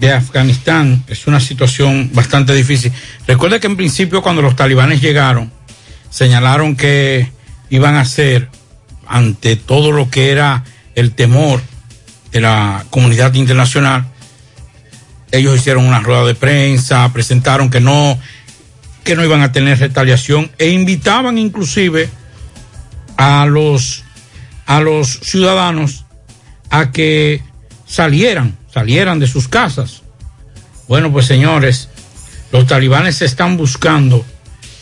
de Afganistán es una situación bastante difícil. Recuerda que en principio cuando los talibanes llegaron, señalaron que iban a hacer ante todo lo que era el temor de la comunidad internacional. Ellos hicieron una rueda de prensa, presentaron que no que no iban a tener retaliación e invitaban inclusive a los a los ciudadanos a que salieran salieran de sus casas. Bueno, pues señores, los talibanes están buscando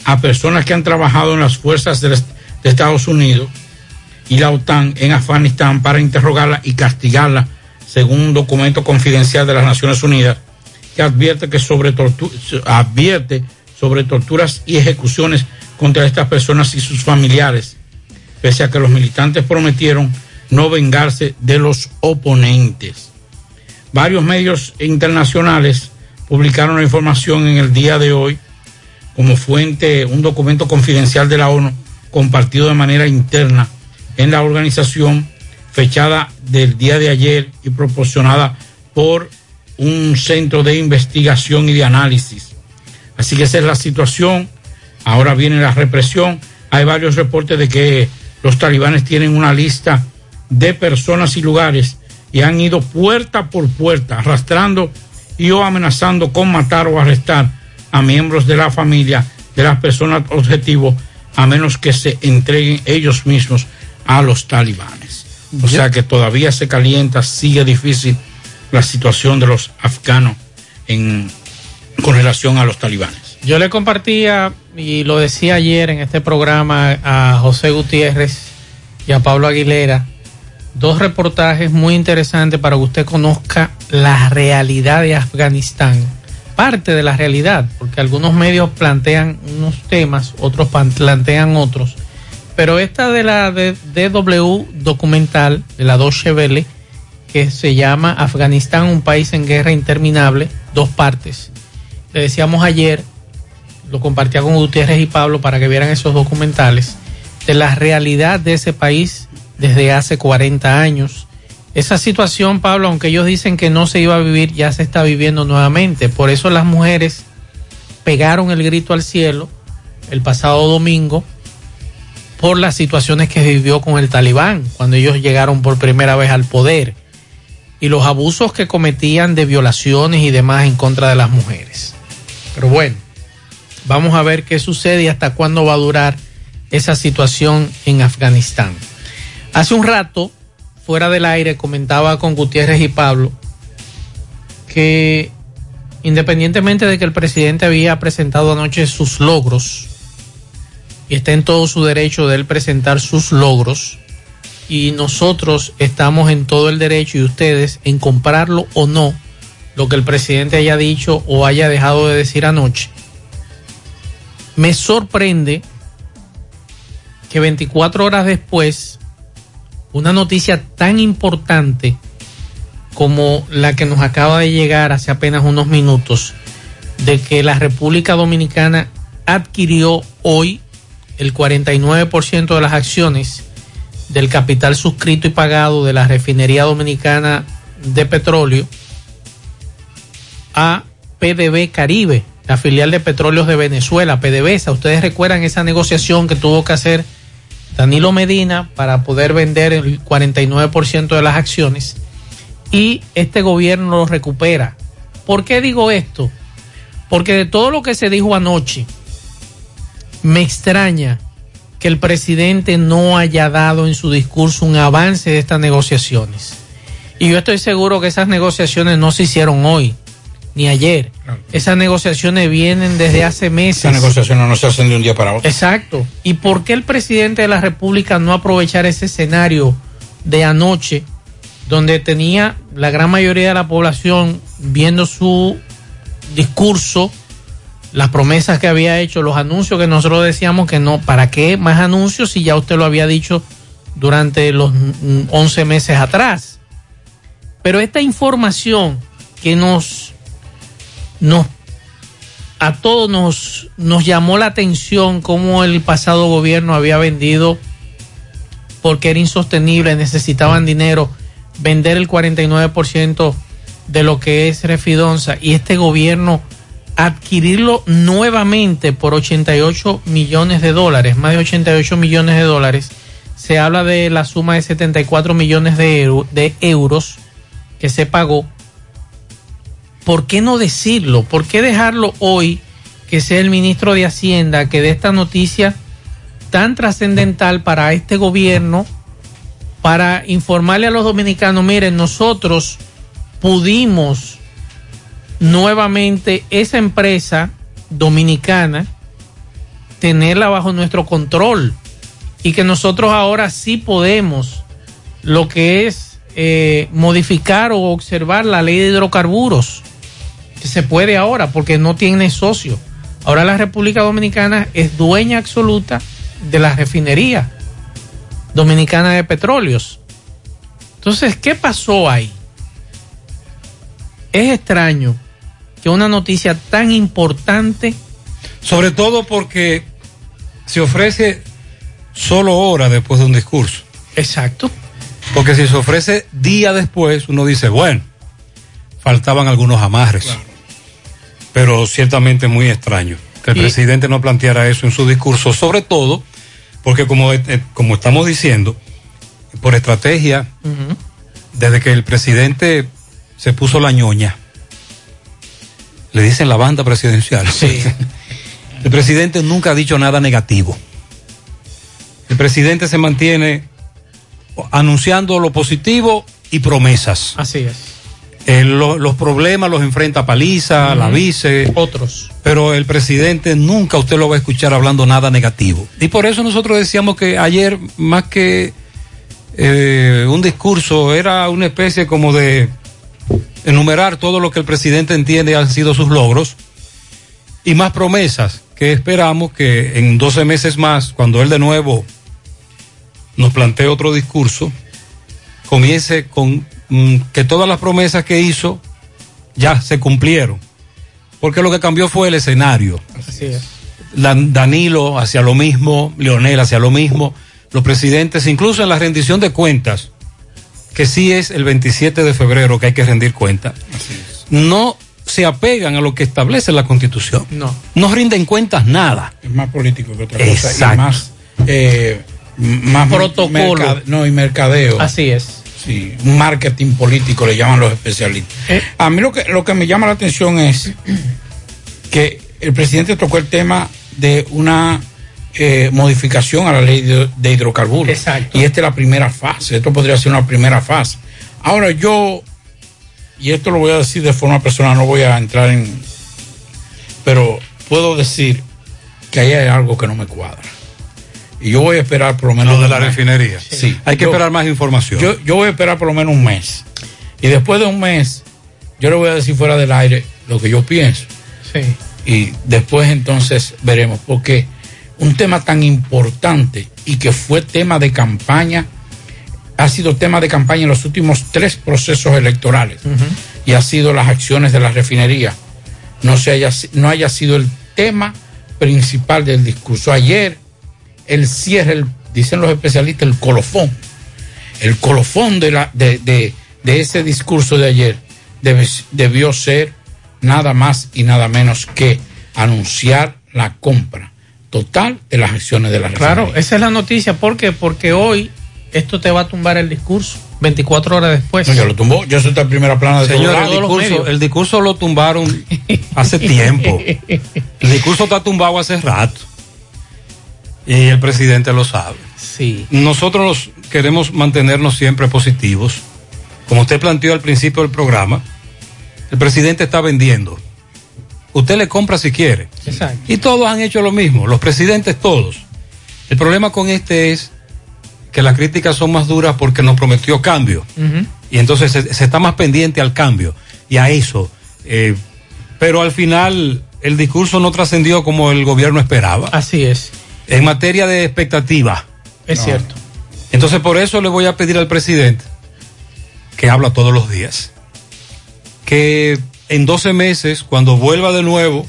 a personas que han trabajado en las fuerzas de, Estados Unidos y la OTAN en Afganistán para interrogarla y castigarla, según un documento confidencial de las Naciones Unidas, que advierte, que sobre, advierte sobre torturas y ejecuciones contra estas personas y sus familiares, pese a que los militantes prometieron no vengarse de los oponentes. Varios medios internacionales publicaron la información en el día de hoy como fuente un documento confidencial de la ONU compartido de manera interna en la organización, fechada del día de ayer y proporcionada por un centro de investigación y de análisis. Así que esa es la situación. Ahora viene la represión. Hay varios reportes de que los talibanes tienen una lista de personas y lugares y han ido puerta por puerta arrastrando y o amenazando con matar o arrestar a miembros de la familia de las personas objetivo a menos que se entreguen ellos mismos a los talibanes. O sea que todavía se calienta, sigue difícil la situación de los afganos en, con relación a los talibanes. Yo le compartía y lo decía ayer en este programa a José Gutiérrez y a Pablo Aguilera dos reportajes muy interesantes para que usted conozca la realidad de Afganistán. Parte de la realidad, porque algunos medios plantean unos temas, otros plantean otros. Pero esta de la DW documental, de la Deutsche Welle, que se llama Afganistán, un país en guerra interminable, dos partes. Le decíamos ayer, lo compartía con Gutiérrez y Pablo para que vieran esos documentales, de la realidad de ese país desde hace 40 años. Esa situación, Pablo, aunque ellos dicen que no se iba a vivir, ya se está viviendo nuevamente. Por eso las mujeres pegaron el grito al cielo el pasado domingo por las situaciones que vivió con el talibán cuando ellos llegaron por primera vez al poder y los abusos que cometían de violaciones y demás en contra de las mujeres. Pero bueno, vamos a ver qué sucede y hasta cuándo va a durar esa situación en Afganistán. Hace un rato, fuera del aire, comentaba con Gutiérrez y Pablo que independientemente de que el presidente había presentado anoche sus logros, y está en todo su derecho de él presentar sus logros, y nosotros estamos en todo el derecho y ustedes en comprarlo o no, lo que el presidente haya dicho o haya dejado de decir anoche. Me sorprende que 24 horas después una noticia tan importante como la que nos acaba de llegar hace apenas unos minutos, de que la República Dominicana adquirió hoy el 49% de las acciones del capital suscrito y pagado de la refinería dominicana de petróleo a PDB Caribe, la filial de petróleos de Venezuela, PDVSA. Ustedes recuerdan esa negociación que tuvo que hacer Danilo Medina para poder vender el 49% de las acciones y este gobierno lo recupera. ¿Por qué digo esto? Porque de todo lo que se dijo anoche, me extraña que el presidente no haya dado en su discurso un avance de estas negociaciones. Y yo estoy seguro que esas negociaciones no se hicieron hoy ni ayer. Esas negociaciones vienen desde hace meses. Esas negociaciones no se hacen de un día para otro. Exacto. ¿Y por qué el presidente de la República no aprovechar ese escenario de anoche, donde tenía la gran mayoría de la población viendo su discurso, las promesas que había hecho, los anuncios que nosotros decíamos que no, ¿para qué más anuncios si ya usted lo había dicho durante los 11 meses atrás? Pero esta información que nos nos a todos nos, nos llamó la atención cómo el pasado gobierno había vendido porque era insostenible, necesitaban dinero, vender el 49% de lo que es Refidonza y este gobierno adquirirlo nuevamente por 88 millones de dólares, más de 88 millones de dólares. Se habla de la suma de 74 millones de euros que se pagó ¿por qué no decirlo? ¿Por qué dejarlo hoy que sea el ministro de Hacienda que dé esta noticia tan trascendental para este gobierno, para informarle a los dominicanos, miren, nosotros pudimos nuevamente esa empresa dominicana tenerla bajo nuestro control y que nosotros ahora sí podemos lo que es eh, modificar o observar la ley de hidrocarburos se puede ahora porque no tiene socio. Ahora la República Dominicana es dueña absoluta de la refinería dominicana de petróleos. Entonces, ¿qué pasó ahí? Es extraño que una noticia tan importante... Sobre todo porque se ofrece solo hora después de un discurso. Exacto. Porque si se ofrece día después, uno dice, bueno, faltaban algunos amarres pero ciertamente muy extraño que el presidente no planteara eso en su discurso, sobre todo porque como, eh, eh, como estamos diciendo, por estrategia, desde que el presidente se puso la ñoña, le dicen la banda presidencial. el presidente nunca ha dicho nada negativo. El presidente se mantiene anunciando lo positivo y promesas. Así es Eh, lo- los problemas los enfrenta Paliza, la vice. Otros. Pero el presidente nunca usted lo va a escuchar hablando nada negativo. Y por eso nosotros decíamos que ayer, más que eh, un discurso, era una especie como de enumerar todo lo que el presidente entiende han sido sus logros y más promesas que esperamos que en 12 meses más, cuando él de nuevo nos plantee otro discurso, comience con que todas las promesas que hizo ya se cumplieron. Porque lo que cambió fue el escenario. Así es. Danilo hacia lo mismo, Leonel hacia lo mismo, los presidentes, incluso en la rendición de cuentas, que sí es el 27 de febrero que hay que rendir cuentas, no se apegan a lo que establece la constitución. No. No rinden cuentas nada. Es más político que otra cosa. Exacto. Y más, eh, más Protocolo. mercade- no, y mercadeo. Así es. Sí, un marketing político le llaman los especialistas. Eh. A mí lo que, lo que me llama la atención es que el presidente tocó el tema de una eh, modificación a la ley de, de hidrocarburos. Exacto. Y esta es la primera fase. Esto podría ser una primera fase. Ahora yo, y esto lo voy a decir de forma personal, no voy a entrar en... Pero puedo decir que ahí hay algo que no me cuadra. Y yo voy a esperar por lo menos... Lo de un la mes. refinería. Sí. Hay que Yo- esperar más información. yo, yo voy a esperar por lo menos un mes. Y después de un mes, yo le voy a decir fuera del aire lo que yo pienso. Sí. Y después entonces veremos. Porque un tema tan importante y que fue tema de campaña, ha sido tema de campaña en los últimos tres procesos electorales. Y ha sido las acciones de la refinería. No, se haya, no haya sido el tema principal del discurso. Ayer, el cierre, el- dicen los especialistas, el colofón el colofón de, la, de, de- de ese discurso de ayer debe- debió ser nada más y nada menos que anunciar la compra total de las acciones de la Claro, refinería. esa es la noticia. ¿Por qué? Porque hoy esto te va a tumbar el discurso 24 horas después. No, ya lo tumbó, ya eso está en primera plana de Señor, el discurso, medios. el discurso lo tumbaron hace tiempo. El discurso está tumbado hace rato. Y el presidente lo sabe. Sí. Nosotros queremos mantenernos siempre positivos. Como usted planteó al principio del programa, el presidente está vendiendo. Usted le compra si quiere. Exacto. Y todos han hecho lo mismo, los presidentes todos. El problema con este es que las críticas son más duras porque nos prometió cambio. Y entonces se, se está más pendiente al cambio y a eso. Eh, pero al final el discurso no trascendió como el gobierno esperaba. Así es. En materia de expectativa. Es cierto. Entonces por eso le voy a pedir al presidente, que habla todos los días, que en 12 meses, cuando vuelva de nuevo,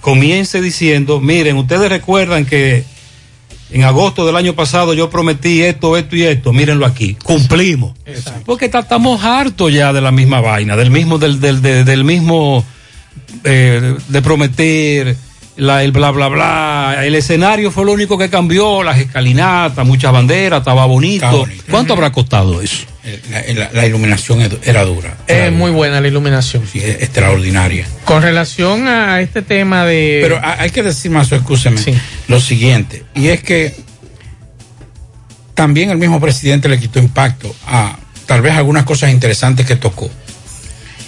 comience diciendo, miren, ustedes recuerdan que en agosto del año pasado yo prometí esto, esto y esto, mírenlo aquí, cumplimos. Porque ta- estamos hartos ya de la misma vaina, del mismo, del, del, de- del mismo, eh, de prometer, la, el bla, bla, bla. El escenario fue lo único que cambió, las escalinatas, muchas banderas, estaba bonito. ¿Cuánto habrá costado eso? Eh, La, la- la iluminación era dura. Es muy buena la iluminación. Sí, es extraordinaria. Con relación a este tema de... Pero ha- hay que decir más, escúcheme, Sí. lo siguiente, y es que también el mismo presidente le quitó impacto a tal vez algunas cosas interesantes que tocó.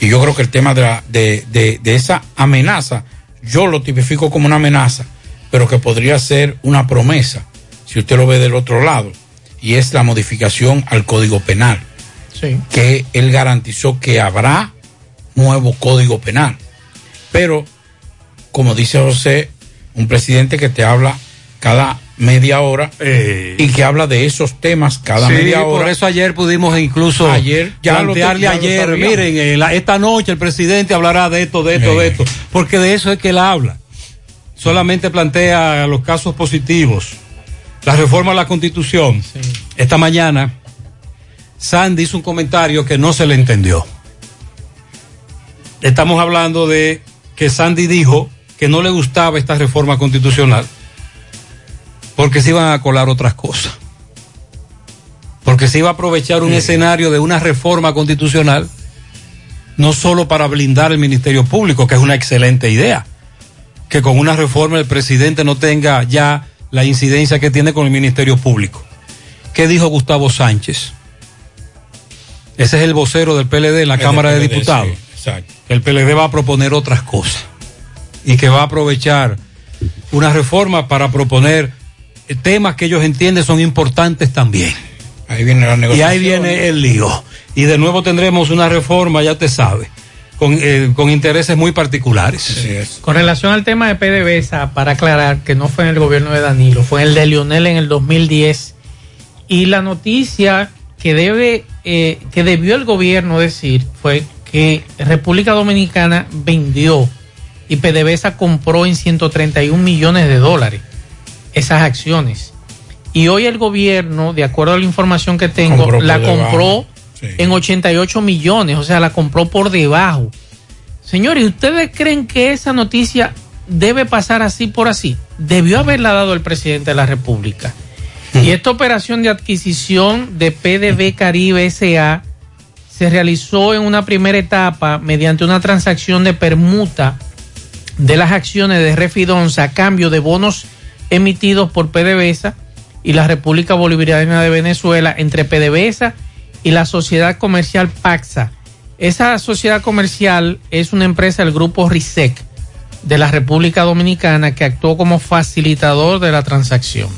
Y yo creo que el tema de, la- de, de- de esa amenaza, yo lo tipifico como una amenaza, pero que podría ser una promesa, si usted lo ve del otro lado, y es la modificación al Código Penal Sí. que él garantizó que habrá nuevo código penal. Pero, como dice José, un presidente que te habla cada media hora y que habla de esos temas cada Sí, media hora. por eso ayer pudimos incluso Ayer ya plantearle ya ayer, miren, eh, la- esta noche el presidente hablará de esto, de esto, de esto, porque de eso es que él habla. Solamente plantea los casos positivos, la reforma a la constitución. Esta mañana, Sandy hizo un comentario que no se le entendió. Estamos hablando de que Sandy dijo que no le gustaba esta reforma constitucional porque se iban a colar otras cosas. Porque se iba a aprovechar un escenario de una reforma constitucional, no solo para blindar el Ministerio Público, que es una excelente idea, que con una reforma el presidente no tenga ya la incidencia que tiene con el Ministerio Público. ¿Qué dijo Gustavo Sánchez? Ese es el vocero del PLD en la El Cámara de Diputados. sí. El PLD va a proponer otras cosas y que va a aprovechar una reforma para proponer temas que ellos entienden son importantes también. Ahí viene la Y negociación. ahí viene el lío. Y de nuevo tendremos una reforma, ya te sabe, con, eh, con intereses muy particulares. Con relación al tema de PDVSA, para aclarar que no fue en el gobierno de Danilo, fue en el de Lionel en el 2010. Y la noticia que debe, eh, que debió el gobierno decir fue que República Dominicana vendió y PDVSA compró en 131 millones de dólares esas acciones. Y hoy el gobierno, de acuerdo a la información que tengo, Compró la compró Sí. en 88 millones, o sea, la compró por debajo. Señores, ¿ustedes creen que esa noticia debe pasar así por así? Debió haberla dado el presidente de la República. Y esta operación de adquisición de PDB Caribe SA se realizó en una primera etapa mediante una transacción de permuta de las acciones de Refidonza a cambio de bonos emitidos por PDVSA y la República Bolivariana de Venezuela entre PDVSA y la sociedad comercial Paxa. Esa sociedad comercial es una empresa del grupo RISEC de la República Dominicana que actuó como facilitador de la transacción.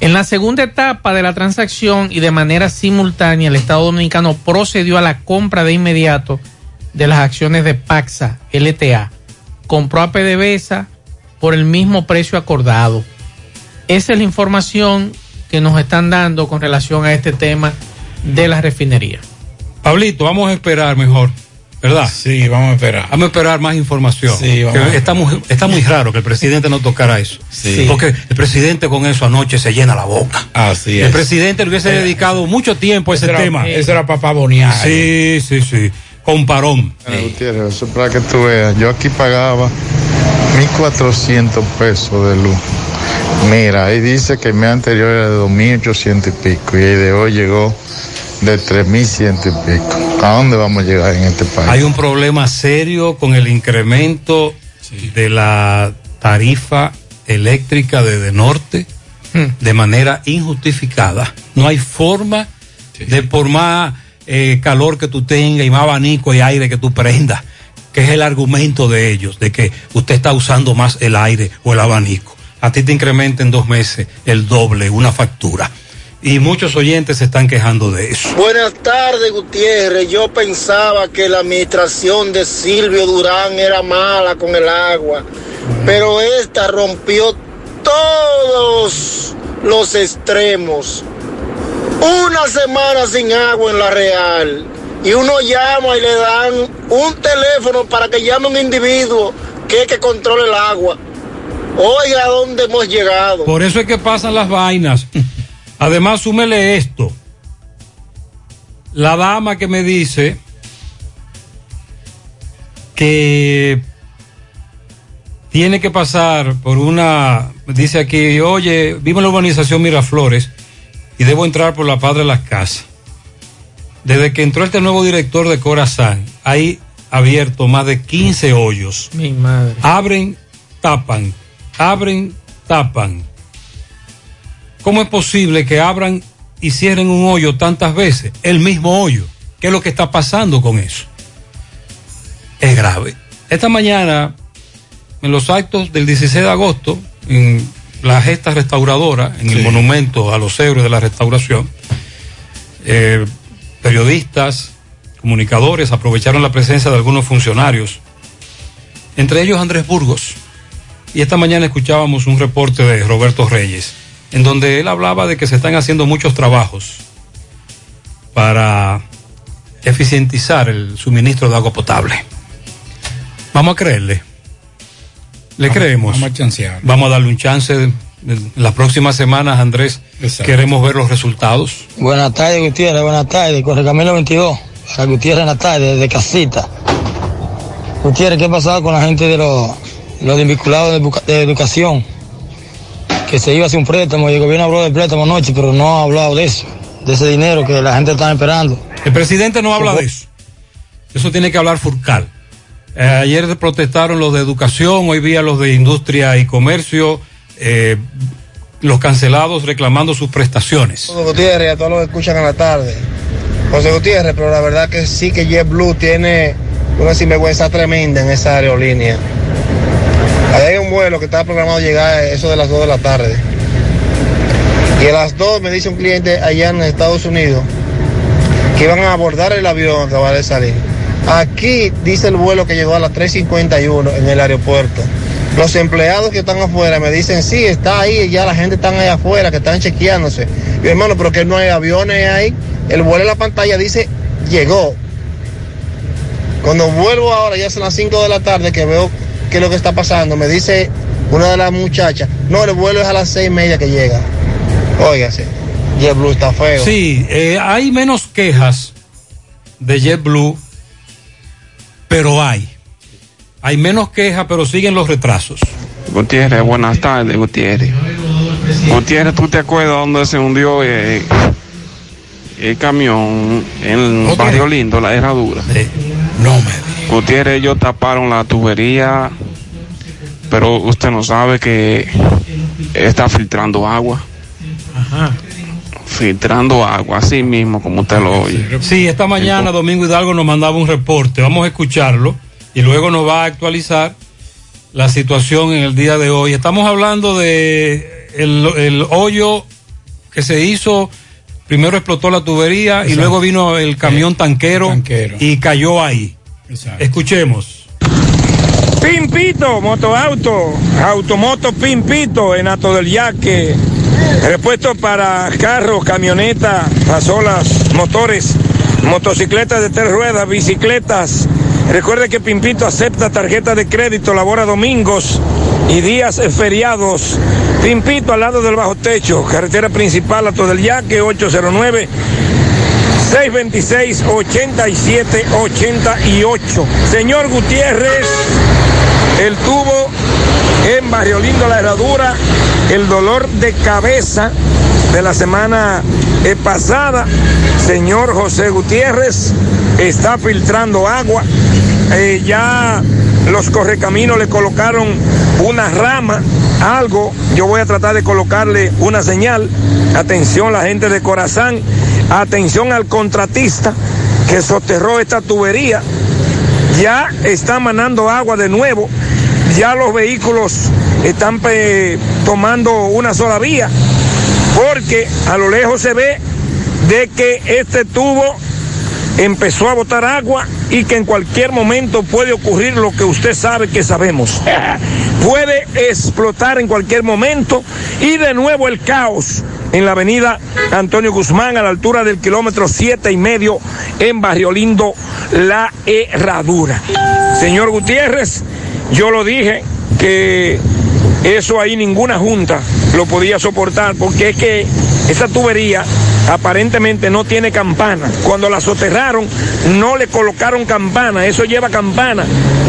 En la segunda etapa de la transacción y de manera simultánea, el Estado Dominicano procedió a la compra de inmediato de las acciones de Paxa LTA. Compró a PDVSA por el mismo precio acordado. Esa es la información que nos están dando con relación a este tema de la refinería. Pablito, vamos a esperar mejor, ¿verdad? Sí, vamos a esperar. Vamos a esperar más información. Sí, vamos Que a- está, muy, está muy raro que el presidente no tocara eso. Sí. Porque el presidente con eso anoche se llena la boca. Así El es. presidente le hubiese Era- dedicado mucho tiempo a ese Ese era- tema. Ese era papá Bonial. Sí, sí, sí. Con parón. Bueno, Gutiérrez, eso es para que tú veas. Yo aquí pagaba 1.400 pesos de luz. Mira, ahí dice que el mes anterior era de 2.800 y pico y el de hoy llegó de 3.100 y pico. ¿A dónde vamos a llegar en este país? Hay un problema serio con el incremento de la tarifa eléctrica de, de norte de manera injustificada. No hay forma de por más eh, calor que tú tengas y más abanico y aire que tú prendas, que es el argumento de ellos, de que usted está usando más el aire o el abanico. A ti te incrementa en dos meses el doble, una factura. Y muchos oyentes se están quejando de eso. Buenas tardes, Gutiérrez. Yo pensaba que la administración de Silvio Durán era mala con el agua, pero esta rompió todos los extremos. Una semana sin agua en la Real y uno llama y le dan un teléfono para que llame un individuo que es que controle el agua. Oiga, ¿a dónde hemos llegado? Por eso es que pasan las vainas. Además, súmele esto. La dama que me dice que tiene que pasar por una, dice aquí, oye, vivo en la urbanización Miraflores y debo entrar por la Padre de las Casas. Desde que entró este nuevo director de Corazán, hay abierto más de 15 hoyos. Mi madre. Abren, tapan, abren, tapan. ¿Cómo es posible que abran y cierren un hoyo tantas veces? El mismo hoyo. ¿Qué es lo que está pasando con eso? Es grave. Esta mañana, en los actos del 16 de agosto, en la gesta restauradora, en el monumento a los héroes de la restauración, eh, periodistas, comunicadores aprovecharon la presencia de algunos funcionarios, entre ellos Andrés Burgos. Y esta mañana escuchábamos un reporte de Roberto Reyes, en donde él hablaba de que se están haciendo muchos trabajos para eficientizar el suministro de agua potable. Vamos a creerle. Le Vamos- creemos. vamos a chancear. Vamos a darle un chance. En las próximas semanas, Andrés, Exacto. queremos ver los resultados. Buenas tardes, Gutiérrez, buenas tardes. Corre Camilo 22, para Gutiérrez en la tarde, desde casita. Gutiérrez, ¿qué ha pasado con la gente de los, los desvinculados de, educa- de educación? Que se iba a hacer un préstamo y el gobierno habló del préstamo anoche, pero no ha hablado de eso, de ese dinero que la gente está esperando. El presidente no habla de eso. Eso tiene que hablar Furcal. Eh, ayer protestaron los de educación, hoy día los de industria y comercio, eh, los cancelados reclamando sus prestaciones. Gutiérrez, a todos los que escuchan en la tarde. José Gutiérrez, pero la verdad que sí que JetBlue tiene una sinvergüenza tremenda en esa aerolínea. Ahí hay un vuelo que está programado llegar a eso de las 2 de la tarde. Y a las 2 me dice un cliente allá en Estados Unidos que iban a abordar el avión que va de salir. Aquí dice el vuelo que llegó a las 3.51 en el aeropuerto. Los empleados que están afuera me dicen, sí, está ahí, ya la gente está ahí afuera, que están chequeándose. Y hermano, pero que no hay aviones ahí. El vuelo en la pantalla dice, llegó. Cuando vuelvo ahora, ya son las 5 de la tarde, que veo qué es lo que está pasando, me dice una de las muchachas, no, el vuelo es a las seis y media que llega. Óigase, JetBlue está feo. Sí, eh, hay menos quejas de JetBlue, pero hay. Hay menos quejas, pero siguen los retrasos. Gutiérrez, buenas tardes, Gutiérrez. Gutiérrez, ¿tú te acuerdas dónde se hundió eh, el camión en el Barrio Lindo, la herradura? no me Gutiérrez, ellos taparon la tubería, pero usted no sabe que está filtrando agua. Ajá. Filtrando agua, así mismo como usted lo oye. Sí, esta mañana Domingo Hidalgo nos mandaba un reporte. Vamos a escucharlo y luego nos va a actualizar la situación en el día de hoy. Estamos hablando de el, el hoyo que se hizo. Primero explotó la tubería y luego vino el camión tanquero, y cayó ahí. Escuchemos. Pimpito, motoauto, automoto Pimpito en Ato del Yaque. Repuesto para carros, camionetas, pasolas, motores, motocicletas de tres ruedas, bicicletas. Recuerde que Pimpito acepta tarjeta de crédito, labora domingos y días feriados. Pimpito al lado del bajo techo, carretera principal Ato del Yaque, 809 626-8788. Señor Gutiérrez, el tubo en Barrio Lindo, la herradura, el dolor de cabeza de la semana eh, pasada. Señor José Gutiérrez está filtrando agua. Eh, ya los correcaminos le colocaron una rama, algo. Yo voy a tratar de colocarle una señal. Atención la gente de Corazán. Atención al contratista que soterró esta tubería. Ya está manando agua de nuevo. Ya los vehículos están tomando una sola vía. Porque a lo lejos se ve de que este tubo empezó a botar agua y que en cualquier momento puede ocurrir lo que usted sabe que sabemos. puede explotar en cualquier momento y de nuevo el caos en la avenida Antonio Guzmán a la altura del kilómetro siete y medio en Barrio Lindo, La Herradura. Señor Gutiérrez, yo lo dije que eso ahí ninguna junta lo podía soportar porque es que esa tubería aparentemente no tiene campana. Cuando la soterraron no le colocaron campana, eso lleva campana.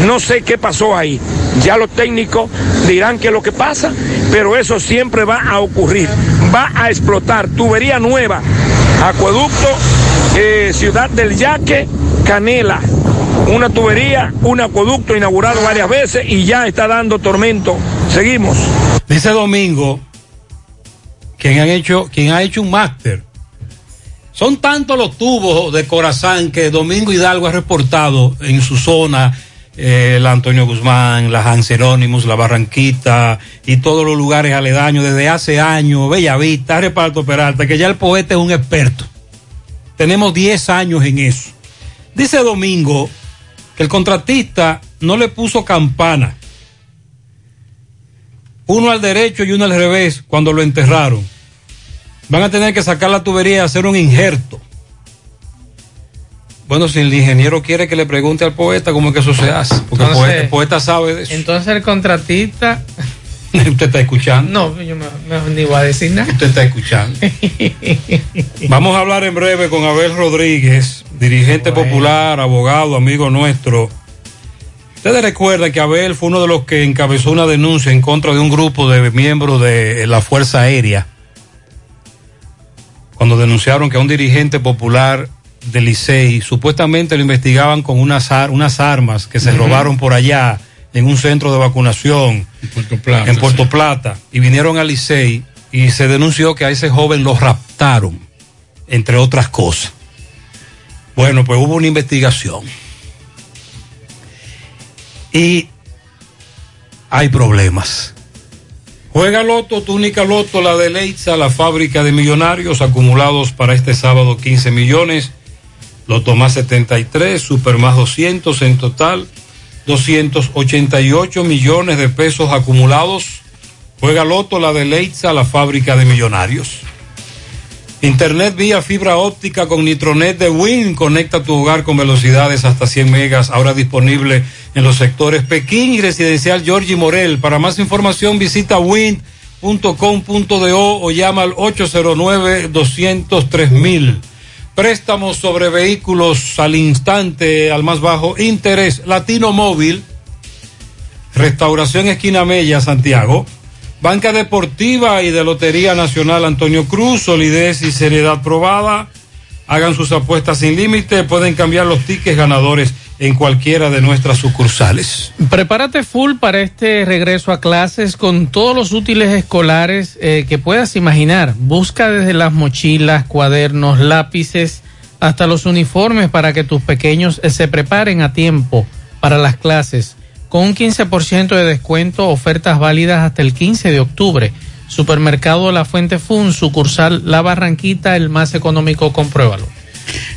No sé qué pasó ahí. Ya los técnicos dirán qué es lo que pasa, pero eso siempre va a ocurrir. Va a explotar. Tubería nueva, acueducto, eh, Ciudad del Yaque, Canela. Una tubería, un acueducto inaugurado varias veces y ya está dando tormento. Seguimos. Dice Domingo, quien, hecho, quien ha hecho un máster. Son tantos los tubos de Corazán que Domingo Hidalgo ha reportado en su zona, eh, el Antonio Guzmán, la Hans Jerónimos, la Barranquita y todos los lugares aledaños desde hace años, Bellavista, Reparto Peralta, que ya el poeta es un experto. Tenemos 10 años en eso. Dice Domingo que el contratista no le puso campana. Uno al derecho y uno al revés cuando lo enterraron. Van a tener que sacar la tubería y hacer un injerto. Bueno, si el ingeniero quiere que le pregunte al poeta cómo es que eso se hace, porque el Entonces- poeta, el poeta sabe de eso. Entonces el contratista. Usted está escuchando. No, yo me, me- ni voy a decir nada. Usted está escuchando. Vamos a hablar en breve con Abel Rodríguez, dirigente popular, abogado, amigo nuestro. Ustedes recuerdan que Abel fue uno de los que encabezó una denuncia en contra de un grupo de miembros de la Fuerza Aérea, cuando denunciaron que a un dirigente popular del Licey supuestamente lo investigaban con unas, ar- unas armas que se robaron por allá en un centro de vacunación Plata, en Puerto Plata y vinieron al Licey y se denunció que a ese joven lo raptaron, entre otras cosas. Bueno, pues hubo una investigación. Y hay problemas. Juega Loto, túnica Loto, la de Leitza, la fábrica de millonarios acumulados para este sábado 15 millones. Loto más 73, Super más 200 en total. 288 millones de pesos acumulados. Juega Loto, la de Leitza, la fábrica de millonarios. Internet vía fibra óptica con Nitronet de Win. Conecta tu hogar con velocidades hasta 100 megas. Ahora disponible en los sectores Pekín y Residencial Georgie Morel. Para más información visita win.com.do o llama al 809-203 Préstamos sobre vehículos al instante, al más bajo interés. Latino Móvil. Restauración Esquina Mella, Santiago. Banca Deportiva y de Lotería Nacional Antonio Cruz, solidez y seriedad probada. Hagan sus apuestas sin límite, pueden cambiar los tickets ganadores en cualquiera de nuestras sucursales. Prepárate full para este regreso a clases con todos los útiles escolares eh, que puedas imaginar. Busca desde las mochilas, cuadernos, lápices, hasta los uniformes para que tus pequeños eh, se preparen a tiempo para las clases con un 15% de descuento, ofertas válidas hasta el 15 de octubre. Supermercado La Fuente Fun, sucursal La Barranquita, el más económico, compruébalo.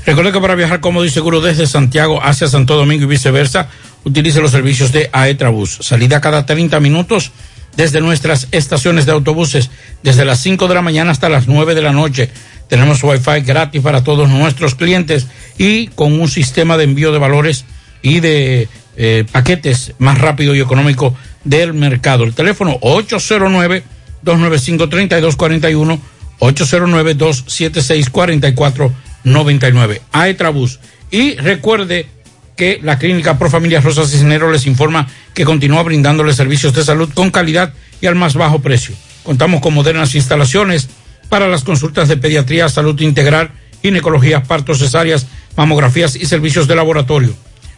Recuerde que para viajar cómodo y seguro desde Santiago hacia Santo Domingo y viceversa, utilice los servicios de Aetrabús. Salida cada 30 minutos desde nuestras estaciones de autobuses, desde las 5 de la mañana hasta las 9 de la noche. Tenemos Wi-Fi gratis para todos nuestros clientes y con un sistema de envío de valores y de eh, paquetes más rápido y económico del mercado. El teléfono 809-295-3241, 809-276-4499. Aetrabús. Y recuerde que la Clínica Pro Familia Rosa Cisneros les informa que continúa brindándoles servicios de salud con calidad y al más bajo precio. Contamos con modernas instalaciones para las consultas de pediatría, salud integral, ginecología, partos cesáreas, mamografías y servicios de laboratorio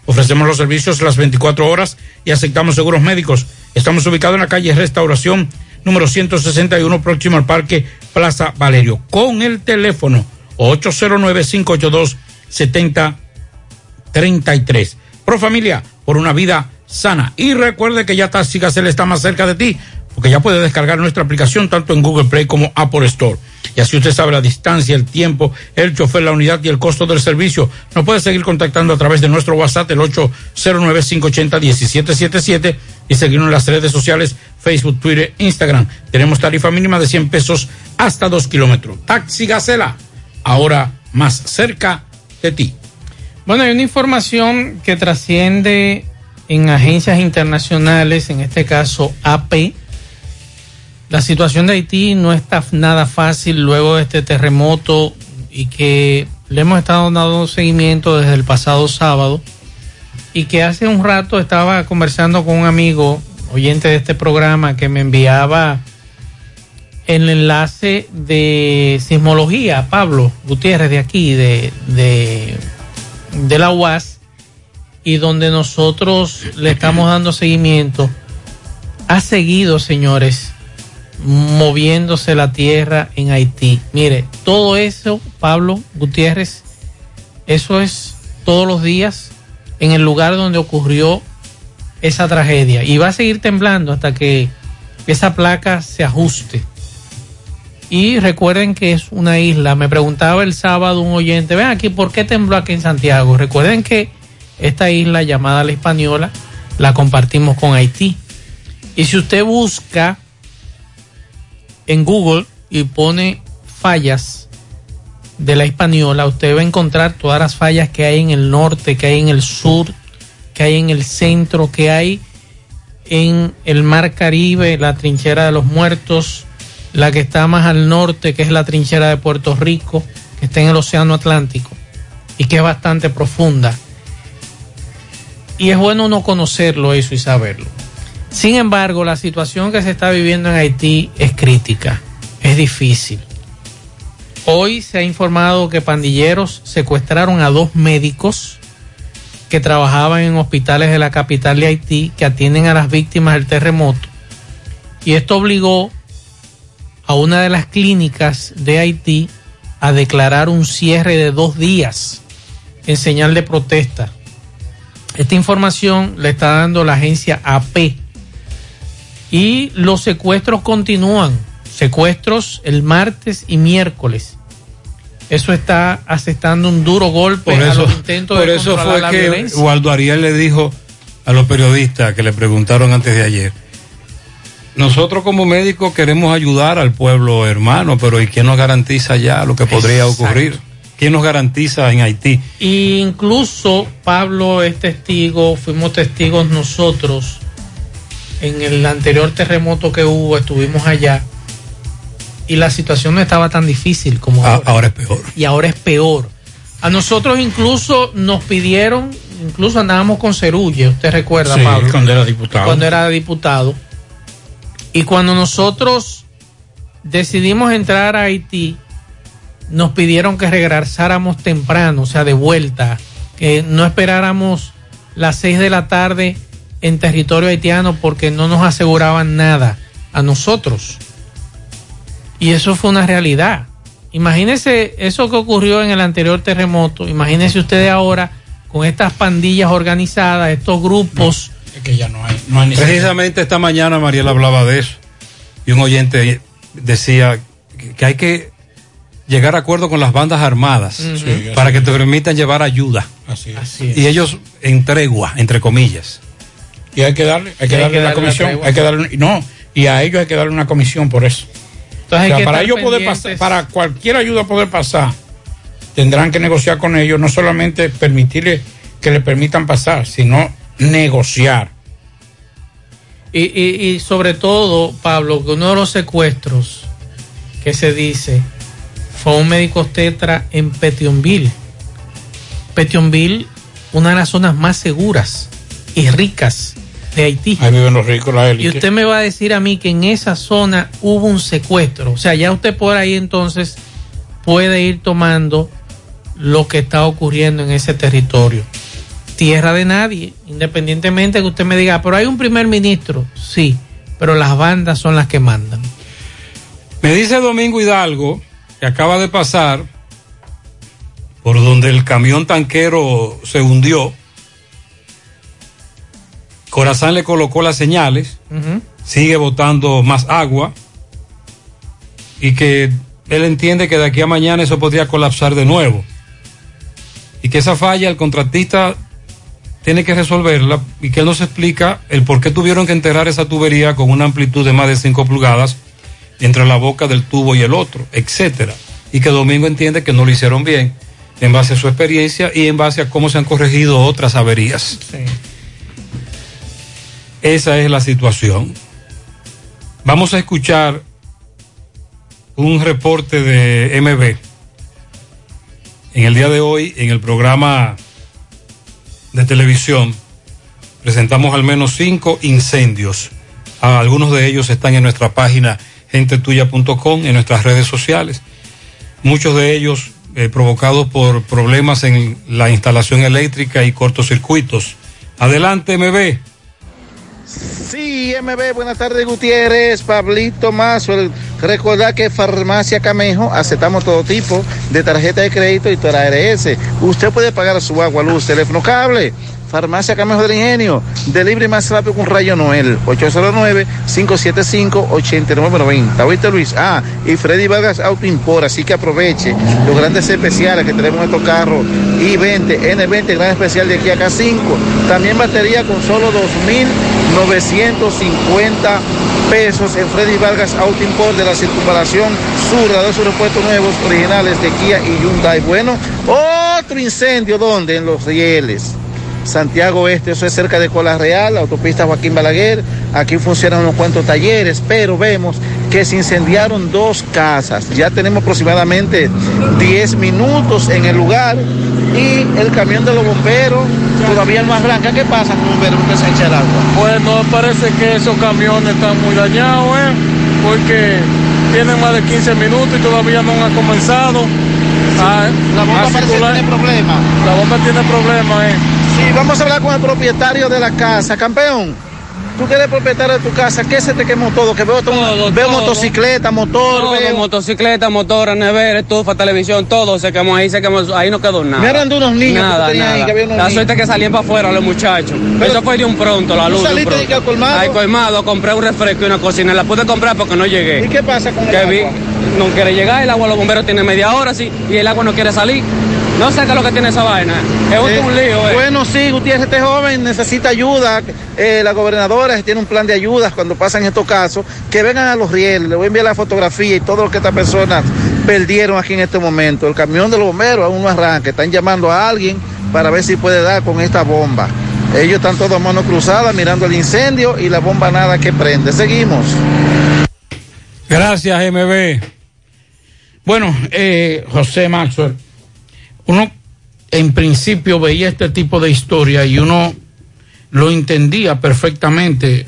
Ofrecemos los servicios las 24 horas y aceptamos seguros médicos. Estamos ubicados en la calle Restauración número 161 próximo al Parque Plaza Valerio con el teléfono 809-582-7033. Pro familia, por una vida sana. Y recuerde que ya Taxi Gacela está más cerca de ti porque ya puede descargar nuestra aplicación tanto en Google Play como Apple Store. Y así usted sabe la distancia, el tiempo, el chofer, la unidad y el costo del servicio. Nos puede seguir contactando a través de nuestro WhatsApp, el 809-580-1777 y seguirnos en las redes sociales, Facebook, Twitter, Instagram. Tenemos tarifa mínima de 100 pesos hasta 2 kilómetros. Taxi Gacela, ahora más cerca de ti. Bueno, hay una información que trasciende en agencias internacionales, en este caso AP, la situación de Haití no está nada fácil luego de este terremoto y que le hemos estado dando seguimiento desde el pasado sábado y que hace un rato estaba conversando con un amigo oyente de este programa que me enviaba el enlace de sismología, Pablo Gutiérrez de aquí, de, de, de la UAS, y donde nosotros le estamos dando seguimiento. Ha seguido, señores, moviéndose la tierra en Haití. Mire, todo eso, Pablo Gutiérrez, eso es todos los días en el lugar donde ocurrió esa tragedia. Y va a seguir temblando hasta que esa placa se ajuste. Y recuerden que es una isla. Me preguntaba el sábado un oyente, ven aquí, ¿por qué tembló aquí en Santiago? Recuerden que esta isla llamada la Española la compartimos con Haití. Y si usted busca en Google y pone fallas de la española, usted va a encontrar todas las fallas que hay en el norte, que hay en el sur, que hay en el centro, que hay en el mar Caribe, la trinchera de los muertos, la que está más al norte, que es la trinchera de Puerto Rico, que está en el Océano Atlántico y que es bastante profunda. Y es bueno no conocerlo eso y saberlo. Sin embargo, la situación que se está viviendo en Haití es crítica, es difícil. Hoy se ha informado que pandilleros secuestraron a dos médicos que trabajaban en hospitales de la capital de Haití que atienden a las víctimas del terremoto. Y esto obligó a una de las clínicas de Haití a declarar un cierre de dos días en señal de protesta. Esta información la está dando la agencia AP. Y los secuestros continúan. Secuestros el martes y miércoles. Eso está asestando un duro golpe Por a eso, los intentos por de eso fue la que violencia. Waldo Ariel le dijo a los periodistas que le preguntaron antes de ayer, nosotros como médicos queremos ayudar al pueblo hermano, pero ¿y quién nos garantiza ya lo que podría Exacto. ocurrir? ¿Quién nos garantiza en Haití? Y incluso Pablo es testigo, fuimos testigos nosotros en el anterior terremoto que hubo, estuvimos allá y la situación no estaba tan difícil como Ah, ahora. ahora es peor. Y ahora es peor. A nosotros incluso nos pidieron, incluso andábamos con Cerulle, usted recuerda, Sí, Pablo. cuando era diputado. Cuando era diputado. Y cuando nosotros decidimos entrar a Haití, nos pidieron que regresáramos temprano, o sea, de vuelta, que no esperáramos las seis de la tarde en territorio haitiano porque no nos aseguraban nada a nosotros. Y eso fue una realidad. Imagínense eso que ocurrió en el anterior terremoto, imagínense ustedes ahora con estas pandillas organizadas, estos grupos. Es que ya no hay, no hay. Precisamente esta mañana Mariela hablaba de eso y un oyente decía que- hay que llegar a acuerdo con las bandas armadas. Sí, para que te permitan llevar ayuda. Así es. Así Y ellos en tregua, entre comillas. Y hay que darle, hay que Hay darle que la darle la comisión, hay que darle, no, y a ellos hay que darle una comisión por eso. Entonces O hay sea, que para ellos poder pasar, para cualquier ayuda poder pasar, tendrán que negociar con ellos, no solamente permitirle que le permitan pasar, sino negociar. Y, y- y sobre todo, Pablo, que uno de los secuestros que se dice fue un médico tetra en Petionville. Petionville, una de las zonas más seguras y ricas de Haití. Ahí viven los ricos, la Y usted me va a decir a mí que en esa zona hubo un secuestro. O sea, ya usted por ahí entonces puede ir tomando lo que está ocurriendo en ese territorio. Tierra de nadie, independientemente que usted me diga, pero hay un primer ministro. Sí, pero las bandas son las que mandan. Me dice Domingo Hidalgo que acaba de pasar por donde el camión tanquero se hundió. Corazán le colocó las señales, sigue botando más agua y que él entiende que de aquí a mañana eso podría colapsar de nuevo. Y que esa falla el contratista tiene que resolverla y que él nos explica el por qué tuvieron que enterrar esa tubería con una amplitud de más de 5 pulgadas entre la boca del tubo y el otro, etcétera. Y que Domingo entiende que no lo hicieron bien en base a su experiencia y en base a cómo se han corregido otras averías. Esa es la situación. Vamos a escuchar un reporte de MB. En el día de hoy, en el programa de televisión, presentamos al menos cinco incendios. Ah, Algunos de ellos están en nuestra página gentetuya.com, en nuestras redes sociales. Muchos de ellos eh, provocados por problemas en la instalación eléctrica y cortocircuitos. Adelante, MB. Sí, MB, buenas tardes Gutiérrez, Pablito Mazo. Recordar que Farmacia Camejo aceptamos todo tipo de tarjeta de crédito y toda ARS. Usted puede pagar su agua, luz, teléfono, cable. Farmacia Camejo del Ingenio, delivery más rápido con Rayo Noel, 809-575-8990. ¿Oíste Luis? Ah, y Freddy Vargas Auto Import, así que aproveche los grandes especiales que tenemos en estos carros. I-20, N20, gran especial de aquí a acá 5. También batería con solo 2.950 pesos en Freddy Vargas Auto Import de la circunvalación sur, de sus repuestos nuevos originales de Kia y Hyundai. Bueno, otro incendio, ¿dónde? En los rieles. Santiago Este, eso es cerca de Cola Real, la autopista Joaquín Balaguer. Aquí funcionan unos cuantos talleres, pero vemos que se incendiaron dos casas. Ya tenemos aproximadamente 10 minutos en el lugar y el camión de los bomberos todavía no arranca. ¿Qué pasa con bomberos que se echa el agua? Bueno, parece que esos camiones están muy dañados, ¿eh? Porque tienen más de 15 minutos y todavía no han comenzado. a- La bomba a parece que circular. tiene problemas. La bomba tiene problemas, ¿eh? Sí, vamos a hablar con el propietario de la casa. Campeón, tú que eres propietario de tu casa, ¿qué se te quemó todo? Que veo, todo, veo todo. motocicleta, motor, Todo, veo... motocicleta, motora, nevera, estufa, televisión, todo se quemó ahí, se quemó, ahí no quedó nada. Me eran de unos niños que Nada, ahí, nada. que había unos La niños. suerte que salían para afuera los muchachos. Eso fue de un pronto, la ¿Tú luz. saliste de que al colmado? Al colmado, compré un refresco y una cocina. La pude comprar porque no llegué. ¿Y qué pasa con el que vi, agua? no quiere llegar, el agua los bomberos tiene media hora, sí, y el agua no quiere salir. No sé qué es lo que tiene esa vaina. Es un- Eh, un lío, eh. Bueno, sí, Gutiérrez, este joven necesita ayuda. Eh, la gobernadora tiene un plan de ayudas cuando pasan estos casos. Que vengan a los rieles. Le voy a enviar la fotografía y todo lo que estas personas perdieron aquí en este momento. El camión de los bomberos aún no arranca. Están llamando a alguien para ver si puede dar con esta bomba. Ellos están todos a mano cruzada mirando el incendio y la bomba nada que prende. Seguimos. Gracias, MB. Bueno, eh, José Maxwell, uno en principio veía este tipo de historia y uno lo entendía perfectamente,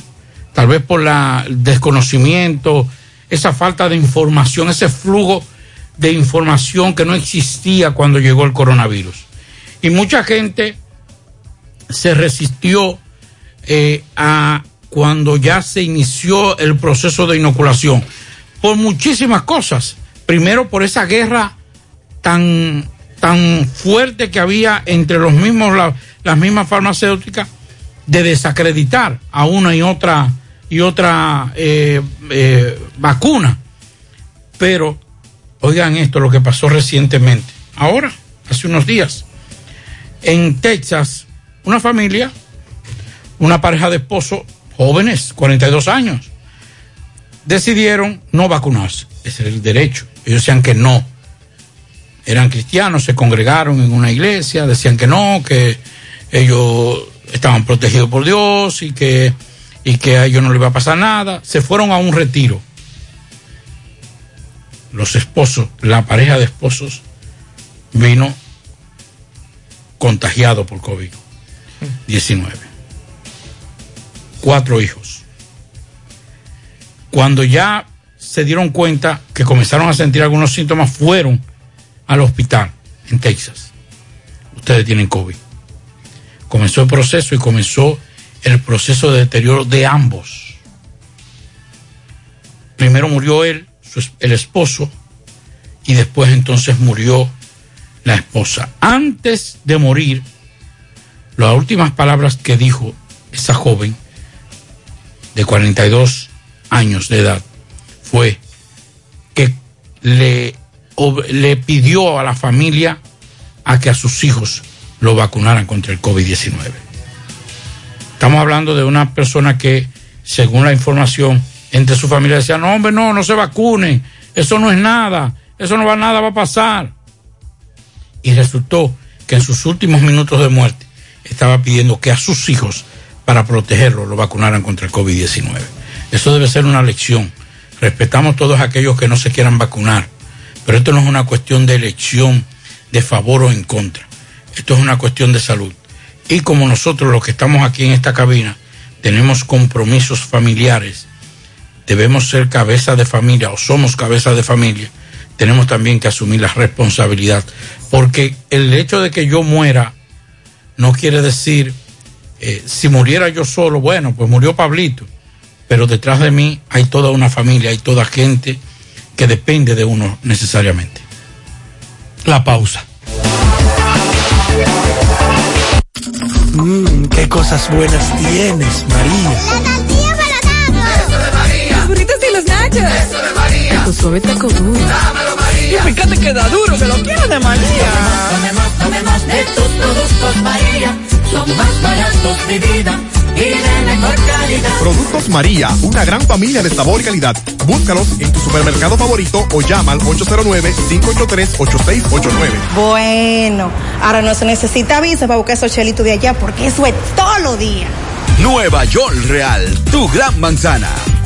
tal vez por la, el desconocimiento, esa falta de información, ese flujo de información que no existía cuando llegó el coronavirus. Y mucha gente se resistió eh, a cuando ya se inició el proceso de inoculación por muchísimas cosas. Primero por esa guerra tan, tan fuerte que había entre los mismos, la- las mismas farmacéuticas de desacreditar a una y otra y otra eh, eh, vacuna. Pero oigan esto, lo que pasó recientemente, ahora, hace unos días, en Texas, una familia, una pareja de esposos jóvenes, 42 años, decidieron no vacunarse. Ese es el derecho. Ellos decían que no. Eran cristianos, se congregaron en una iglesia, decían que no, que ellos estaban protegidos por Dios y que, y que a ellos no les iba a pasar nada. Se fueron a un retiro. Los esposos, la pareja de esposos, vino contagiado por COVID-19. Cuatro hijos. Cuando ya se dieron cuenta que comenzaron a sentir algunos síntomas, fueron al hospital en Texas. Ustedes tienen COVID. Comenzó el proceso y comenzó el proceso de deterioro de ambos. Primero murió él, el esposo, y después entonces murió la esposa. Antes de morir, las últimas palabras que dijo esa joven de 42 años de edad fue que le, le pidió a la familia a que a sus hijos lo vacunaran contra el COVID-19. Estamos hablando de una persona que, según la información, entre su familia decía, no hombre, no, no se vacune, eso no es nada, eso no va nada, va a pasar. Y resultó que en sus últimos minutos de muerte estaba pidiendo que a sus hijos, para protegerlos, lo vacunaran contra el COVID-19. Eso debe ser una lección. Respetamos todos aquellos que no se quieran vacunar, pero esto no es una cuestión de elección, de favor o en contra. Esto es una cuestión de salud. Y como nosotros los que estamos aquí en esta cabina tenemos compromisos familiares, debemos ser cabeza de familia o somos cabeza de familia, tenemos también que asumir la responsabilidad. Porque el hecho de que yo muera no quiere decir, eh, si muriera yo solo, bueno, pues murió Pablito. Pero detrás de mí hay toda una familia, hay toda gente que depende de uno necesariamente. La pausa. Mmm, qué cosas buenas tienes, María. La tortilla para Eso de María. Los burritos y los nachos. Eso de María. Tu suave taco duro. Dámelo, María. Y fíjate que da duro, que lo quiero de María. Tomemos, tomemos de tus productos, María. Son más baratos de vida y de mejor calidad. Productos María, una gran familia de sabor y calidad. Búscalos en tu supermercado favorito o llama al 809-583-8689. Bueno, ahora no se necesita visa para buscar esos chelitos de allá porque eso es todo lo día. Nueva York Real, tu gran manzana.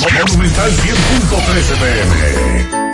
Monumental 100.13 pm.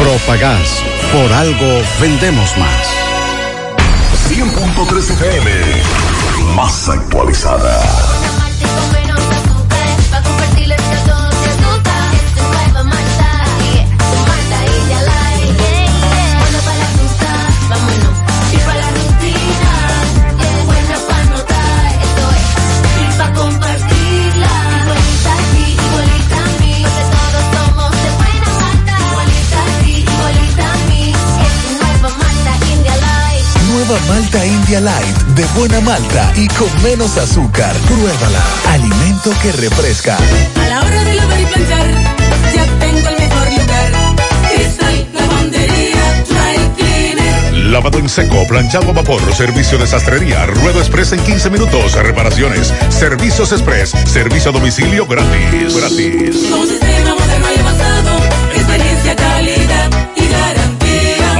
Propagás. Por algo vendemos más. 100.3 FM. Más actualizada. Malta India Light de buena malta y con menos azúcar. Pruébala. Alimento que refresca. A la hora de lavar y planchar, ya tengo el mejor lugar. Cristal Lavandería Dry Cleaner. Lavado en seco, planchado a vapor, servicio de sastrería, ruedo express en 15 minutos, reparaciones, servicios express, servicio a domicilio gratis. Gratis. Con sistema moderno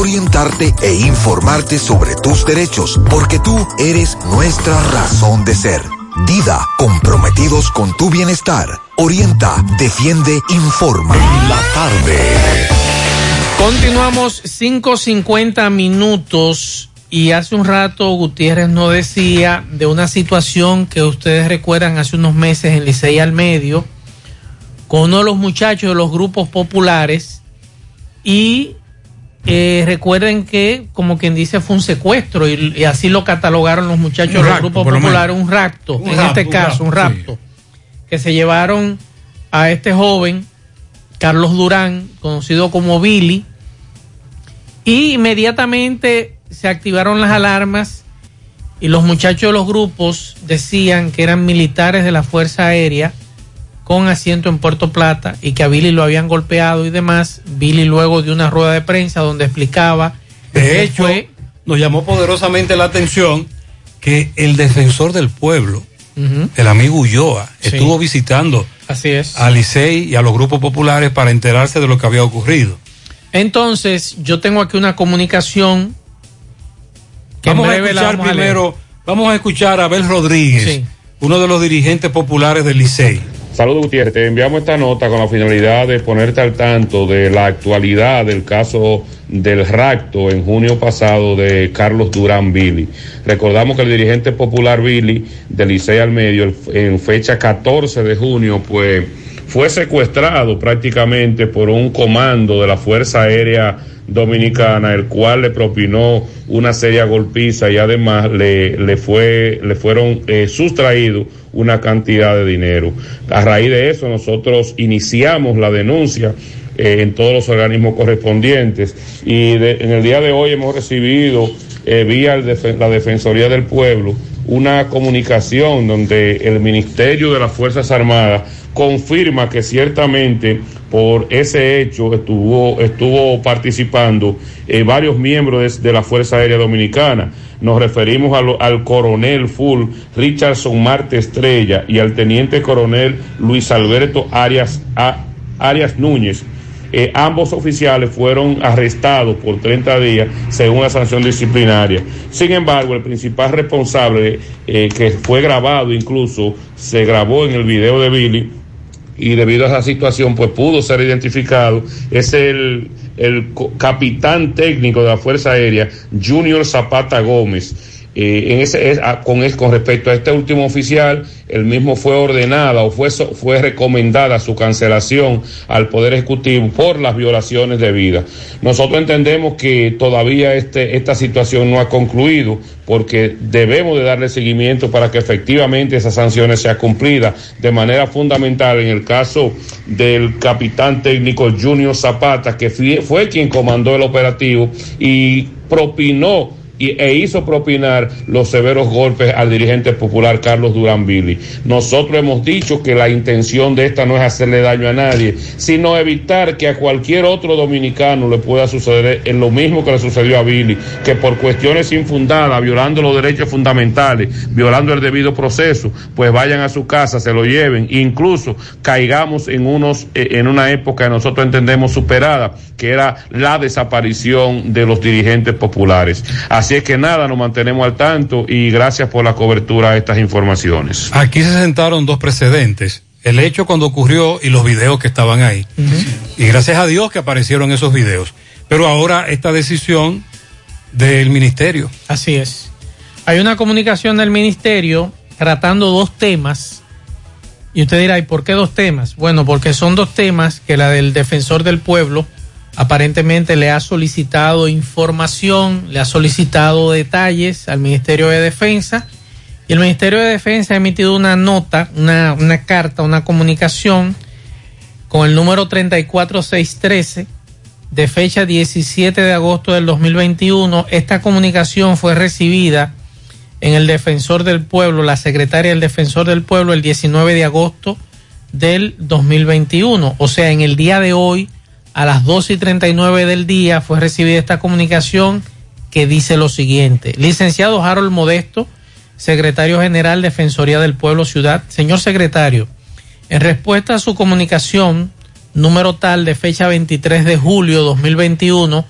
orientarte e informarte sobre tus derechos, porque tú eres nuestra razón de ser. Dida, comprometidos con tu bienestar. Orienta, defiende, informa. La tarde. Continuamos 5.50 minutos y hace un rato Gutiérrez nos decía de una situación que ustedes recuerdan hace unos meses en Licey al Medio con uno de los muchachos de los grupos populares y eh, recuerden que como quien dice fue un secuestro y, y así lo catalogaron los muchachos Un de los rapto, grupos por lo populares, menos. un rapto, Un en rapto, este un caso, un rapto, rapto, que se llevaron a este joven, Carlos Durán, conocido como Billy, y inmediatamente se activaron las alarmas y los muchachos de los grupos decían que eran militares de la Fuerza Aérea con asiento en Puerto Plata y que a Billy lo habían golpeado y demás. Billy luego de una rueda de prensa donde explicaba De hecho, fue- nos llamó poderosamente la atención que el defensor del pueblo, el amigo Ulloa, Sí. estuvo visitando Así es. a Licey y a los grupos populares para enterarse de lo que había ocurrido. Entonces, yo tengo aquí una comunicación que vamos a escuchar vamos a leer. primero, vamos a escuchar a Abel Rodríguez, Sí. uno de los dirigentes populares del Licey. Saludos Gutiérrez, te enviamos esta nota con la finalidad de ponerte al tanto de la actualidad del caso del rapto en junio pasado de Carlos Durán Billy. Recordamos que el dirigente popular Billy del Licey al medio en fecha 14 de junio pues fue secuestrado prácticamente por un comando de la Fuerza Aérea Dominicana, el cual le propinó una seria golpiza y además le, le, fue, le fueron eh, sustraídos una cantidad de dinero. A raíz de eso nosotros iniciamos la denuncia eh, en todos los organismos correspondientes y de- en el día de hoy hemos recibido eh, vía la Defensoría del Pueblo una comunicación donde el Ministerio de las Fuerzas Armadas confirma que ciertamente por ese hecho estuvo, estuvo participando eh, varios miembros de, de la Fuerza Aérea Dominicana. Nos referimos al coronel full Richardson Marte Estrella y al teniente coronel Luis Alberto Arias, Arias Núñez. Eh, ambos oficiales fueron arrestados por 30 días según la sanción disciplinaria. Sin embargo, el principal responsable, eh, que fue grabado incluso, se grabó en el video de Billy, y debido a esa situación pues pudo ser identificado es el, el capitán técnico de la Fuerza Aérea Junior Zapata Gómez En ese, es- a- con, es- con respecto a este último oficial, el mismo fue ordenada o fue, fue recomendada su cancelación al Poder Ejecutivo por las violaciones de vida. Nosotros entendemos que todavía este, esta situación no ha concluido porque debemos de darle seguimiento para que efectivamente esas sanciones sean cumplidas de manera fundamental en el caso del capitán técnico Junior Zapata, que fue, fue quien comandó el operativo y propinó y, e hizo propinar los severos golpes al dirigente popular Carlos Durán Billy. Nosotros hemos dicho que la intención de esta no es hacerle daño a nadie, sino evitar que a cualquier otro dominicano le pueda suceder en lo mismo que le sucedió a Billy, que por cuestiones infundadas, violando los derechos fundamentales, violando el debido proceso, pues vayan a su casa, se lo lleven, incluso caigamos en unos eh, en una época que nosotros entendemos superada, que era la desaparición de los dirigentes populares. Así es que nada, nos mantenemos al tanto y gracias por la cobertura de estas informaciones. Aquí se sentaron dos precedentes. El hecho cuando ocurrió y los videos que estaban ahí. Y gracias a Dios que aparecieron esos videos. Pero ahora esta decisión del ministerio. Así es. Hay una comunicación del ministerio tratando dos temas. Y usted dirá, ¿y por qué dos temas? Bueno, porque son dos temas que la del defensor del pueblo aparentemente le ha solicitado información, le ha solicitado detalles al Ministerio de Defensa. Y el Ministerio de Defensa ha emitido una nota, una, carta, una comunicación con el número 34613 de fecha 17 de agosto del 2021. Esta comunicación fue recibida en el Defensor del Pueblo, la secretaria del Defensor del Pueblo, el 19 de agosto del 2021. O sea, en el día de hoy, a las 2 y 39 del día, fue recibida esta comunicación que dice lo siguiente. Licenciado Harold Modesto, secretario general Defensoría del Pueblo Ciudad. Señor secretario, en respuesta a su comunicación número tal de fecha 23 de julio 2021,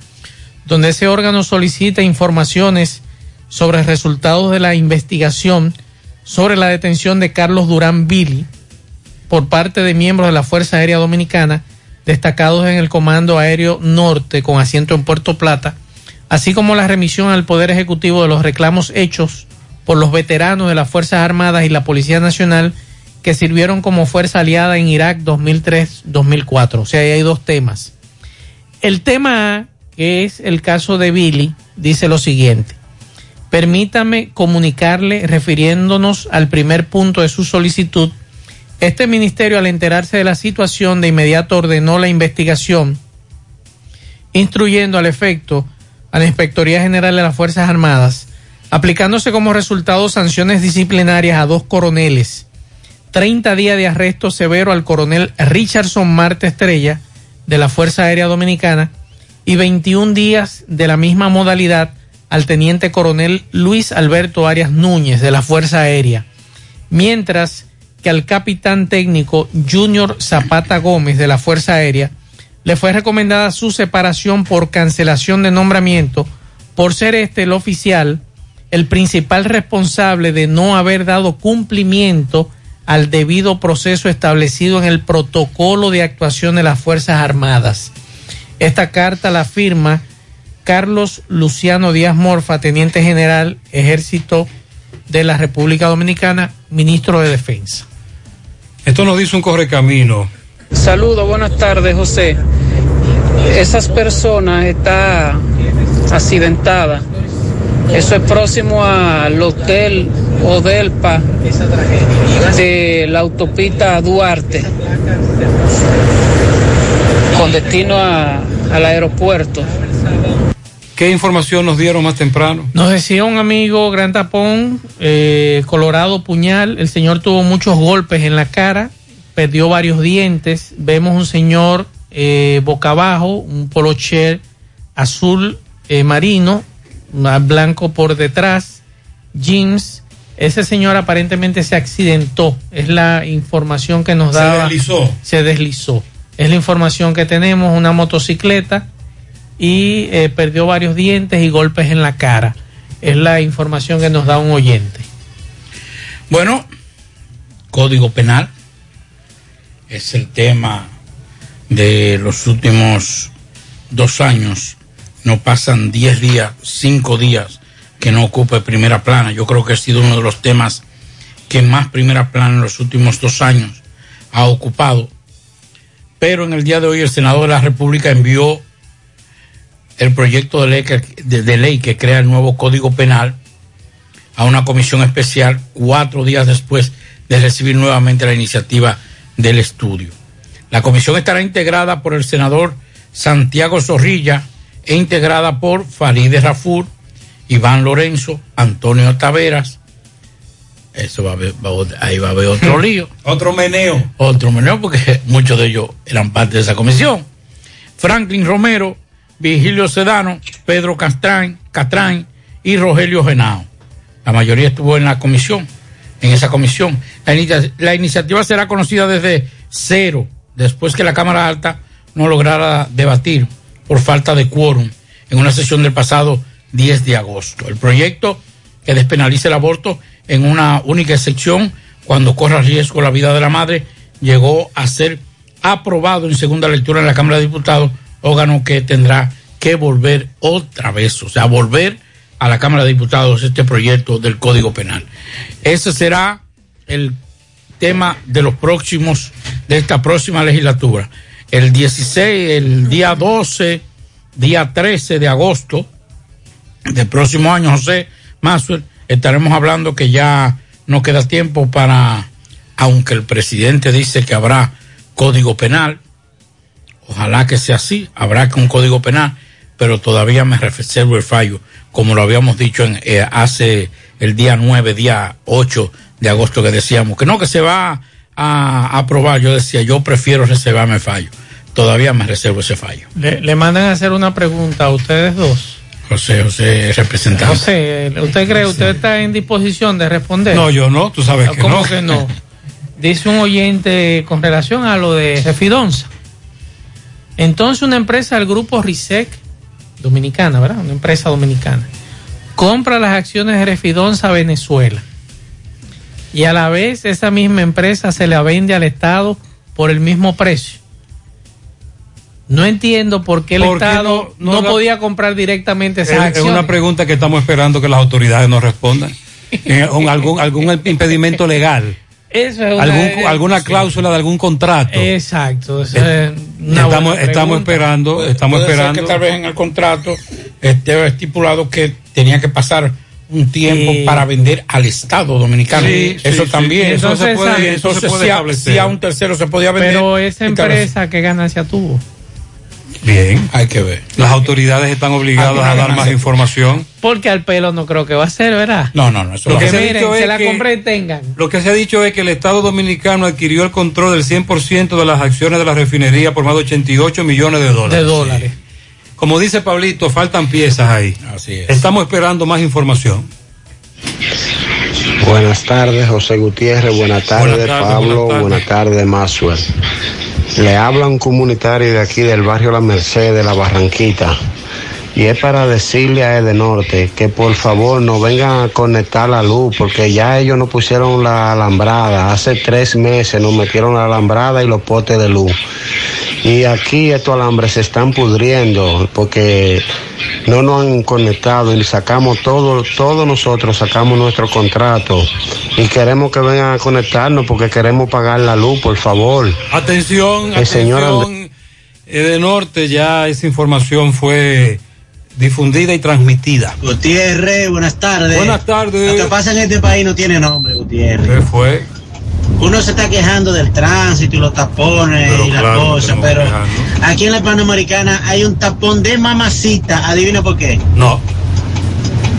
donde ese órgano solicita informaciones sobre resultados de la investigación sobre la detención de Carlos Durán Billy por parte de miembros de la Fuerza Aérea Dominicana destacados en el Comando Aéreo Norte con asiento en Puerto Plata, así como la remisión al Poder Ejecutivo de los reclamos hechos por los veteranos de las Fuerzas Armadas y la Policía Nacional que sirvieron como fuerza aliada en Irak 2003-2004. O sea, ahí hay dos temas. El tema A, que es el caso de Billy, dice lo siguiente. Permítame comunicarle, refiriéndonos al primer punto de su solicitud, este ministerio al enterarse de la situación de inmediato ordenó la investigación, instruyendo al efecto a la Inspectoría General de las Fuerzas Armadas aplicándose como resultado sanciones disciplinarias a dos coroneles. 30 días de arresto severo al coronel Richardson Marte Estrella de la Fuerza Aérea Dominicana y 21 días de la misma modalidad al teniente coronel Luis Alberto Arias Núñez de la Fuerza Aérea, mientras que al capitán técnico Junior Zapata Gómez de la Fuerza Aérea le fue recomendada su separación por cancelación de nombramiento por ser este el oficial el principal responsable de no haber dado cumplimiento al debido proceso establecido en el protocolo de actuación de las Fuerzas Armadas. Esta carta la firma Carlos Luciano Díaz Morfa, Teniente General, Ejército de la República Dominicana, Ministro de Defensa. Esto nos dice un correcamino. Saludos, buenas tardes, José. Esas personas están accidentadas. Eso es próximo al hotel Odelpa de la autopista Duarte, con destino a- al aeropuerto. ¿Qué información nos dieron más temprano? Nos decía un amigo, Gran Tapón, eh, Colorado Puñal, el señor tuvo muchos golpes en la cara, perdió varios dientes, vemos un señor eh, boca abajo, un polocher azul eh, marino, blanco por detrás, jeans, ese señor aparentemente se accidentó, es la información que nos Se daba. deslizó. Se deslizó. Es la información que tenemos, una motocicleta y eh, perdió varios dientes y golpes en la cara. Es la información que nos da un oyente. Bueno, Código Penal es el tema de los últimos dos años. No pasan diez días, cinco días que no ocupe primera plana. Yo creo que ha sido uno de los temas que más primera plana en los últimos dos años ha ocupado. Pero en el día de hoy el senador de la República envió el proyecto de ley que, de- de ley que crea el nuevo Código Penal a una comisión especial cuatro días después de recibir nuevamente la iniciativa del estudio. La comisión estará integrada por el senador Santiago Zorrilla e integrada por Farideh Rafur, Iván Lorenzo, Antonio Taveras. Eso va a haber, va a- ahí va a haber otro lío. Otro meneo. Otro meneo porque muchos de ellos eran parte de esa comisión. Franklin Romero, Virgilio Sedano, Pedro Castrán, Catrán y Rogelio Genao. La mayoría estuvo en la comisión, en esa comisión. La, la iniciativa será conocida desde cero, después que la Cámara Alta no lograra debatir por falta de quórum en una sesión del pasado 10 de agosto. El proyecto que despenalice el aborto en una única excepción cuando corra riesgo la vida de la madre llegó a ser aprobado en segunda lectura en la Cámara de Diputados, órgano que tendrá que volver otra vez, o sea, volver a la Cámara de Diputados este proyecto del Código Penal. Ese será el tema de los próximos, de esta próxima legislatura. El 16, el día 12, día 13 de agosto del próximo año, José Maxwell, estaremos hablando que ya no queda tiempo para, aunque el presidente dice que habrá código penal, ojalá que sea así, habrá que un código penal, pero todavía me reservo el fallo, como lo habíamos dicho en, eh, hace el día 9, día 8 de agosto que decíamos, que no, que se va a aprobar, yo decía, yo prefiero reservarme el fallo, todavía me reservo ese fallo. Le, le mandan a hacer una pregunta a ustedes dos. José, José, representante. José, ¿usted cree, usted está en disposición de responder? No, yo no, tú sabes que ¿Cómo no. que no? Dice un oyente con relación a lo de Refidonza. Entonces una empresa del grupo RISEC, dominicana, ¿verdad? Una empresa dominicana, compra las acciones de Refidonza a Venezuela. Y a la vez esa misma empresa se la vende al Estado por el mismo precio. No entiendo por qué el ¿Por qué Estado no- no, no la- podía comprar directamente esas Es, es acciones. una pregunta que estamos esperando que las autoridades nos respondan. Eh, algún impedimento legal. Eso es una- Algún, alguna cláusula de algún contrato. Exacto. eso Eh, es una estamos, buena estamos esperando, estamos Puede ser esperando. que tal vez en el contrato esté estipulado que tenía que pasar un tiempo Sí. para vender al Estado dominicano. Sí, eso sí, sí. también. Y eso se puede- eso se entonces puede si a, si a un tercero se podía vender. Pero esa empresa, ¿qué ganancia tuvo? Bien. Hay que ver. Las autoridades están obligadas a dar más información. Porque al pelo no creo que va a ser, ¿verdad? No, no, no. Eso Lo va que a se ser. miren, la que- compré y tengan. Lo que se ha dicho es que el Estado Dominicano adquirió el control del 100% de las acciones de la refinería por más de 88 millones de dólares. De dólares. Como dice Pablito, faltan piezas ahí. Así es. Estamos esperando más información. Buenas tardes, José Gutiérrez. Buenas tardes, Buenas tardes, Pablo. buenas Buenas tardes. tardes, Maxwell. Le habla un comunitario de aquí del barrio La Merced de la Barranquita. Y es para decirle a Edenorte que por favor no vengan a conectar la luz porque ya ellos nos pusieron la alambrada. Hace tres meses nos metieron la alambrada y los potes de luz. Y aquí estos alambres se están pudriendo porque no nos han conectado y sacamos todo, todos nosotros sacamos nuestro contrato y queremos que vengan a conectarnos porque queremos pagar la luz, por favor. Atención, El señor atención. de Norte ya esa información fue difundida y transmitida. Gutiérrez, buenas tardes. Buenas tardes. Lo que pasa en este país no tiene nombre, Gutiérrez. ¿Qué fue? Uno se está quejando del tránsito y los tapones Pero y las claro, cosas, pero aquí en la Panamericana hay un tapón de mamacita. ¿Adivina por qué? No.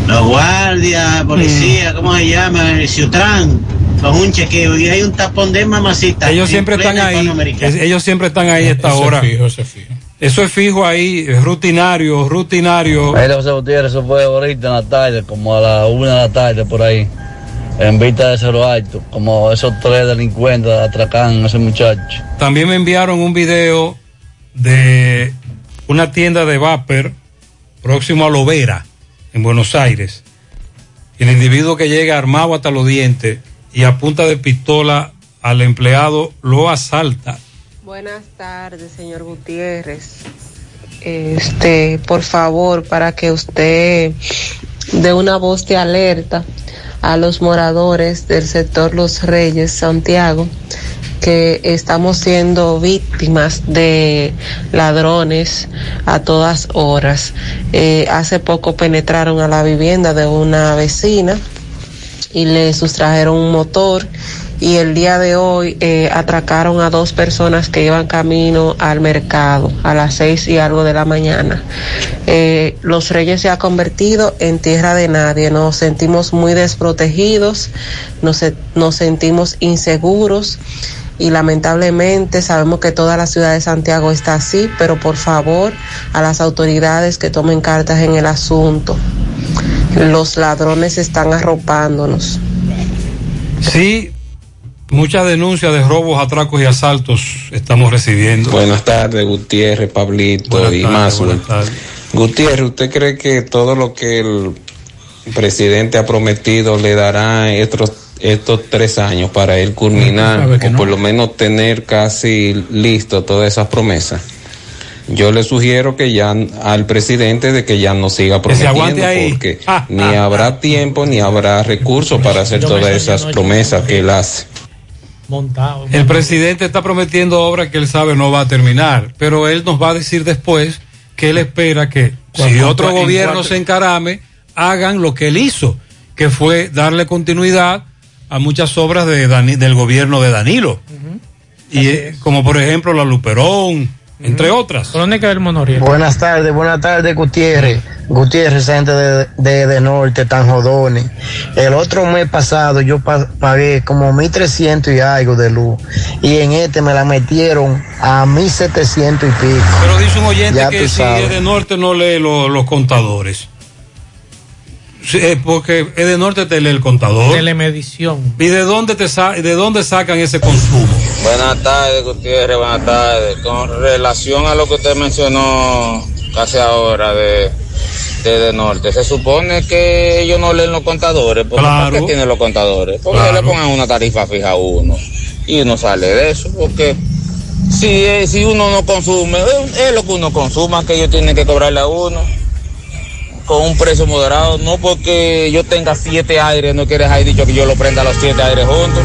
Los guardias, policía, ¿cómo se llama? El Ciutran, con un chequeo. Y hay un tapón de mamacita. Ellos siempre están ahí. Es- Ellos siempre están ahí a esta Eso es hora. fijo, eso es fijo. Eso es fijo ahí, es rutinario, rutinario. Mira, José Gutiérrez, eso fue ahorita en la tarde, como a la una de la tarde por ahí, en vista de Cerro Alto, como esos tres delincuentes atracan a ese muchacho. También me enviaron un video de una tienda de vapor próximo a Lovera, en Buenos Aires. El individuo que llega armado hasta los dientes y a punta de pistola al empleado lo asalta. Buenas tardes, señor Gutiérrez. Este, por favor, para que usted dé una voz de alerta a los moradores del sector Los Reyes, Santiago, que estamos siendo víctimas de ladrones a todas horas. Eh, hace poco penetraron a la vivienda de una vecina y le sustrajeron un motor y el día de hoy eh, atracaron a dos personas que iban camino al mercado a las seis y algo de la mañana. Eh, Los Reyes se ha convertido en tierra de nadie, nos sentimos muy desprotegidos, nos, nos sentimos inseguros y lamentablemente sabemos que toda la ciudad de Santiago está así, pero por favor a las autoridades que tomen cartas en el asunto. Los ladrones están arropándonos. Sí, muchas denuncias de robos, atracos y asaltos estamos recibiendo. Buenas tardes, Gutiérrez, Pablito Buenas y más. buenas tardes. Gutiérrez, ¿usted cree que todo lo que el presidente ha prometido le dará estos, estos tres años para él culminar o no. por lo menos tener casi listo todas esas promesas? Yo le sugiero que ya al presidente de que ya no siga prometiendo porque ni habrá tiempo ni habrá recursos para hacer todas esas promesas que él hace. Montado. El presidente está prometiendo obras que él sabe no va a terminar, pero él nos va a decir después que él espera que si ¿Cuánto- otro gobierno se encarame, hagan lo que él hizo, que fue darle continuidad a muchas obras de Dani- del gobierno de Danilo. Y eh, como por ejemplo la Luperón, entre otras. ¿Por dónde queda el monoriel? Buenas tardes, buenas tardes, Gutiérrez. Gutiérrez, esa gente de, de, de norte, tan jodones. El otro mes pasado yo pa- pagué como 1.300 y algo de luz. Y en este me la metieron a 1.700 y pico. Pero dice un oyente Ya que si sabes. es de norte no lee lo- los contadores. Sí, eh, porque es de norte te lee el contador. Telemedición. ¿Y de dónde, te sa- de dónde sacan ese consumo? Buenas tardes, Gutiérrez, buenas tardes. Con relación a lo que usted mencionó casi ahora de, de, de Norte, se supone que ellos no leen los contadores. porque ¿Para Claro. qué tienen los contadores? Porque Claro. le pongan una tarifa fija a uno y uno sale de eso. Porque si, eh, si uno no consume, es, es lo que uno consuma que ellos tienen que cobrarle a uno con un precio moderado. No porque yo tenga siete aires, no quieres haber dicho que yo lo prenda los siete aires juntos.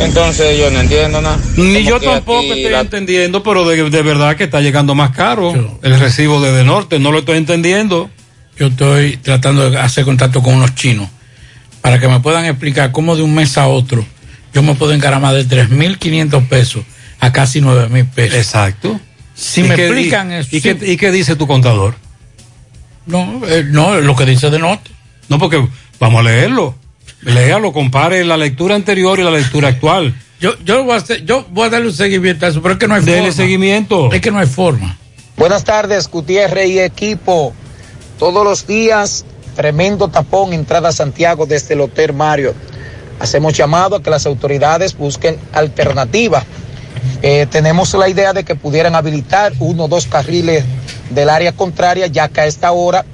Entonces yo no entiendo nada. Ni yo tampoco estoy la- entendiendo, pero de, de verdad que está llegando más caro el recibo desde norte, no lo estoy entendiendo. Yo estoy tratando de hacer contacto con unos chinos para que me puedan explicar cómo de un mes a otro yo me puedo encaramar de 3.500 pesos a casi 9.000 pesos. Exacto. Si ¿Y me qué- explican y- eso. ¿Y, sí. qué, y qué dice tu contador? No, eh, no, lo que dice de norte. No, porque vamos a leerlo. Léalo, compare la lectura anterior y la lectura actual. Yo, yo, voy a hacer- yo voy a darle un seguimiento a eso, pero es que no hay Dele forma. seguimiento. Es que no hay forma. Buenas tardes, Gutiérrez y equipo. Todos los días, tremendo tapón, entrada a Santiago desde el Hotel Mario. Hacemos llamado a que las autoridades busquen alternativas. Eh, tenemos la idea de que pudieran habilitar uno o dos carriles del área contraria, ya que a esta hora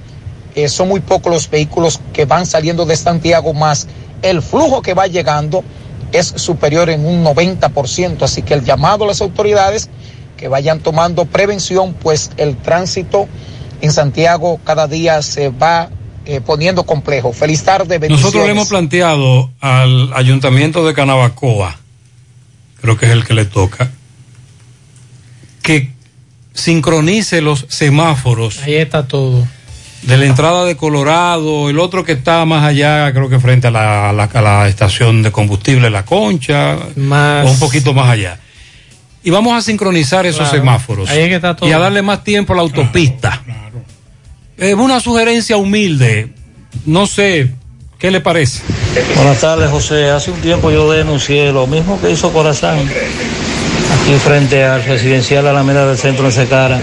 eh, son muy pocos los vehículos que van saliendo de Santiago, más el flujo que va llegando es superior en un 90%. Así que el llamado a las autoridades que vayan tomando prevención, pues el tránsito en Santiago cada día se va eh, poniendo complejo. Feliz tarde. Nosotros le hemos planteado al ayuntamiento de Canabacoa, creo que es el que le toca, que sincronice los semáforos Ahí está todo. de la entrada de Colorado, el otro que está más allá, creo que frente a la, a la- a la estación de combustible La Concha, Más- o un poquito más allá. Y vamos a sincronizar esos Claro. semáforos Ahí es que está todo. y a darle más tiempo a la autopista. Es una sugerencia humilde, no sé, ¿qué le parece? Buenas tardes, José. Hace un tiempo yo denuncié lo mismo que hizo Corazán aquí frente al residencial Alameda del centro de Secara.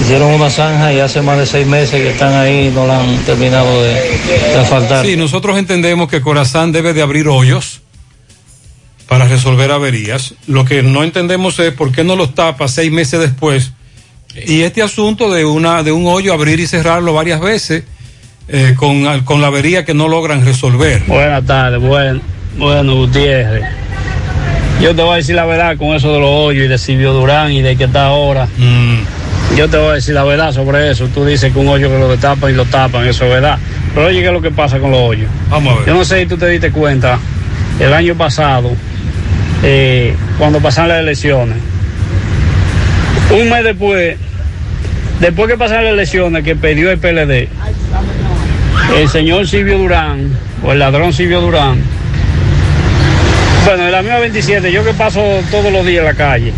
Hicieron una zanja y hace más de seis meses que están ahí y no la han terminado de, de asfaltar. Sí, nosotros entendemos que Corazán debe de abrir hoyos para resolver averías. Lo que no entendemos es por qué no los tapa seis meses después. Y este asunto de una de un hoyo abrir y cerrarlo varias veces eh, con, con la avería que no logran resolver. Buenas tardes, bueno, bueno, Gutiérrez. Yo te voy a decir la verdad con eso de los hoyos y de Silvio Durán y de que está ahora. Yo te voy a decir la verdad sobre eso. Tú dices que un hoyo que lo destapan y lo tapan, eso es verdad. Pero oye, ¿qué es lo que pasa con los hoyos? Vamos a ver. Yo no sé si tú te diste cuenta, el año pasado, eh, cuando pasaron las elecciones, un mes después, después que pasaron las elecciones que perdió el PLD, el señor Silvio Durán, o el ladrón Silvio Durán, bueno, en la misma 27, yo que paso todos los días en la calle,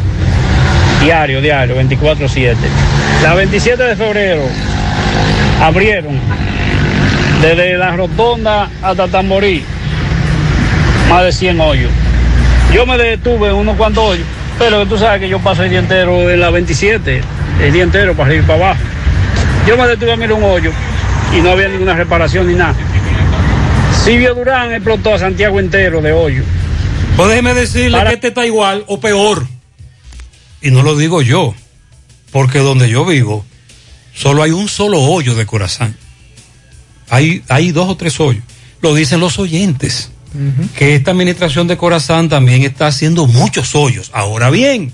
diario, diario, 24-7. La 27 de febrero abrieron desde la rotonda hasta Tamborí más de 100 hoyos. Yo me detuve unos cuantos hoyos, pero tú sabes que yo paso el día entero en la 27, el día entero para y para abajo. Yo me detuve a mirar un hoyo y no había ninguna reparación ni nada. Silvio Durán explotó a Santiago entero de hoyo. Pues déjeme decirle que este está igual o peor. Y no lo digo yo, porque donde yo vivo, solo hay un solo hoyo de corazón. Hay, hay dos o tres hoyos. Lo dicen los oyentes, que esta administración de Corazán también está haciendo muchos hoyos. Ahora bien,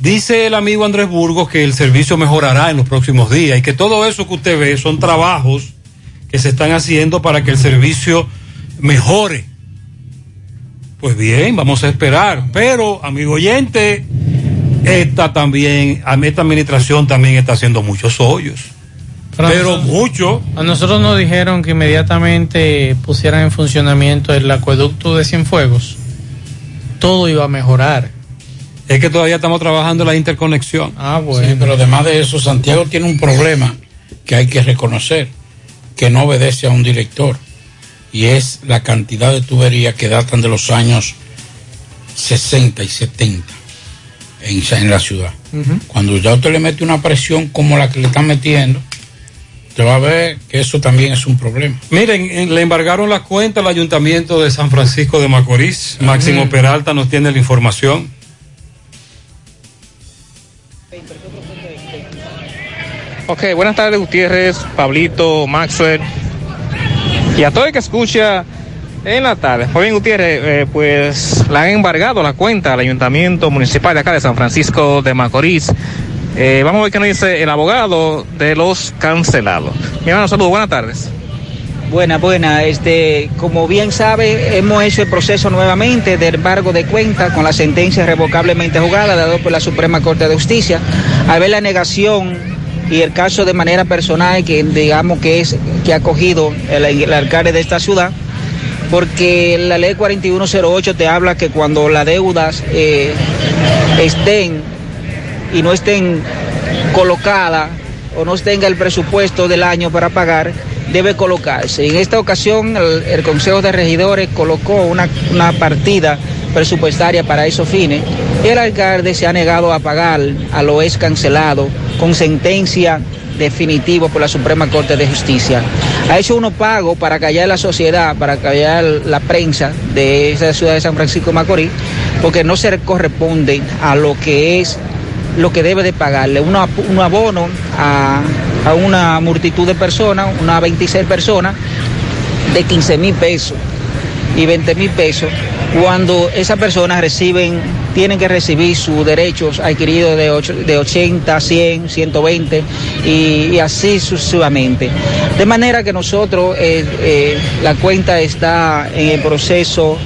dice el amigo Andrés Burgos que el servicio mejorará en los próximos días y que todo eso que usted ve son trabajos que se están haciendo para que el servicio mejore. Pues bien, vamos a esperar. Pero, amigo oyente, esta también, esta administración también está haciendo muchos hoyos. Pero mucho. A nosotros nos dijeron que inmediatamente pusieran en funcionamiento el acueducto de Cienfuegos. Todo iba a mejorar. Es que todavía estamos trabajando en la interconexión. Ah, bueno. Sí, pero además de eso, Santiago tiene un problema que hay que reconocer, que no obedece a un director, y es la cantidad de tuberías que datan de los años 60 y 70 en, en la ciudad. Cuando ya usted le mete una presión como la que le están metiendo, usted va a ver que eso también es un problema. Miren, en- le embargaron las cuentas al ayuntamiento de San Francisco de Macorís. Máximo. Peralta nos tiene la información. Ok, buenas tardes Gutiérrez, Pablito, Maxwell y a todo el que escucha en la tarde. Bien Gutiérrez, eh, pues le han embargado la cuenta al Ayuntamiento Municipal de acá de San Francisco de Macorís. Eh, vamos a ver qué nos dice el abogado de los cancelados. Mi hermano, saludos, buenas tardes. Buena, buena. Este, como bien sabe, hemos hecho el proceso nuevamente de embargo de cuenta con la sentencia revocablemente jugada dado por la Suprema Corte de Justicia. Al ver la negación y el caso de manera personal que digamos que es que ha cogido el, el alcalde de esta ciudad, porque la ley 4108 te habla que cuando las deudas eh, estén y no estén colocadas o no tenga el presupuesto del año para pagar, debe colocarse. En esta ocasión el, el Consejo de Regidores colocó una, una partida presupuestaria para esos fines el alcalde se ha negado a pagar a lo es cancelado con sentencia definitiva por la Suprema Corte de Justicia. Ha hecho unos pagos para callar la sociedad, para callar la prensa de esa ciudad de San Francisco de Macorís, porque no se corresponde a lo que es lo que debe de pagarle, un abono a, a una multitud de personas, unas 26 personas, de 15 mil pesos y 20 mil pesos, cuando esas personas reciben, tienen que recibir sus derechos adquiridos de, ocho- de 80, 100, 120 y, y así sucesivamente. De manera que nosotros, eh, eh, la cuenta está en el proceso,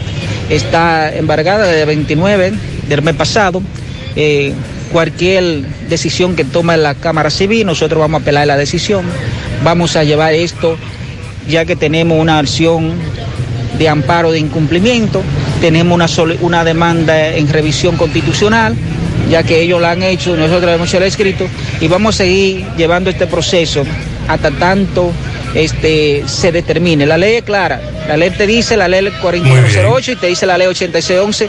está embargada desde el 29 del mes pasado. Eh, cualquier decisión que tome la Cámara Civil, nosotros vamos a apelar la decisión, vamos a llevar esto, ya que tenemos una acción de amparo de incumplimiento, tenemos una, una demanda en revisión constitucional, ya que ellos la han hecho, nosotros hemos hecho el escrito, y vamos a seguir llevando este proceso hasta tanto este, se determine. La ley es clara, la ley te dice, la ley 4108 y te dice la ley 8611,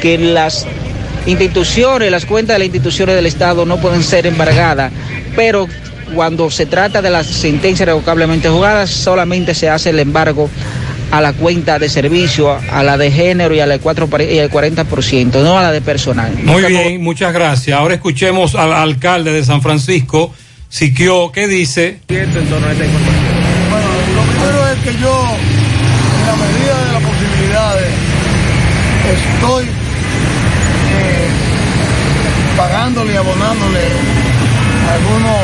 que las instituciones, las cuentas de las instituciones del Estado no pueden ser embargadas, pero cuando se trata de las sentencias revocablemente jugadas, solamente se hace el embargo a la cuenta de servicio, a la de género y a la de 4 y al 40%, no a la de personal. Muy bien, muchas gracias. Ahora escuchemos al alcalde de San Francisco, Siquio, ¿qué dice? Bueno, lo primero es que yo, en la medida de las posibilidades, estoy eh, pagándole y abonándole a algunos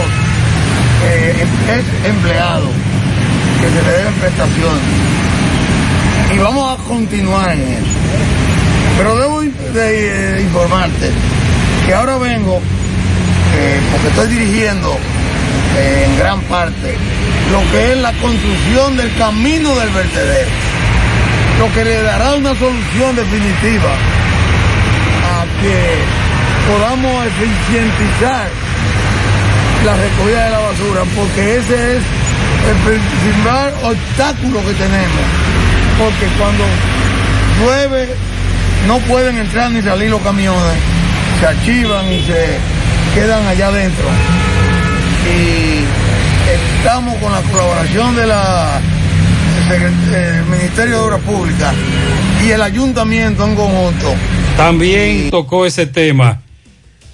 eh, em- ex empleados que se le deben prestaciones. Y vamos a continuar en eso. Pero debo eh, informarte que ahora vengo, eh, porque estoy dirigiendo eh, en gran parte lo que es la construcción del camino del vertedero, lo que le dará una solución definitiva a que podamos eficientizar la recogida de la basura, porque ese es el principal obstáculo que tenemos, porque cuando llueve no pueden entrar ni salir los camiones, se archivan y se quedan allá adentro. Y estamos con la colaboración de la el Ministerio de Obras Públicas y el ayuntamiento en conjunto. También tocó ese tema.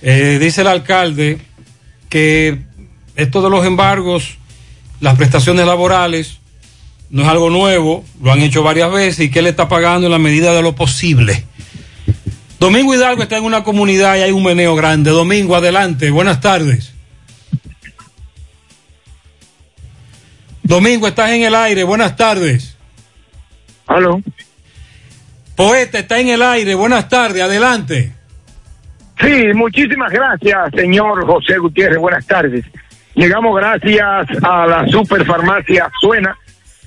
Eh, dice el alcalde que esto de los embargos, las prestaciones laborales, no es algo nuevo, lo han hecho varias veces y que él está pagando en la medida de lo posible. Domingo Hidalgo está en una comunidad y hay un meneo grande. Domingo, adelante, buenas tardes. Domingo, estás en el aire, buenas tardes. Aló. Poeta, está en el aire, buenas tardes, adelante. Sí, muchísimas gracias, señor José Gutiérrez. Buenas tardes. Llegamos gracias a la Superfarmacia Suena,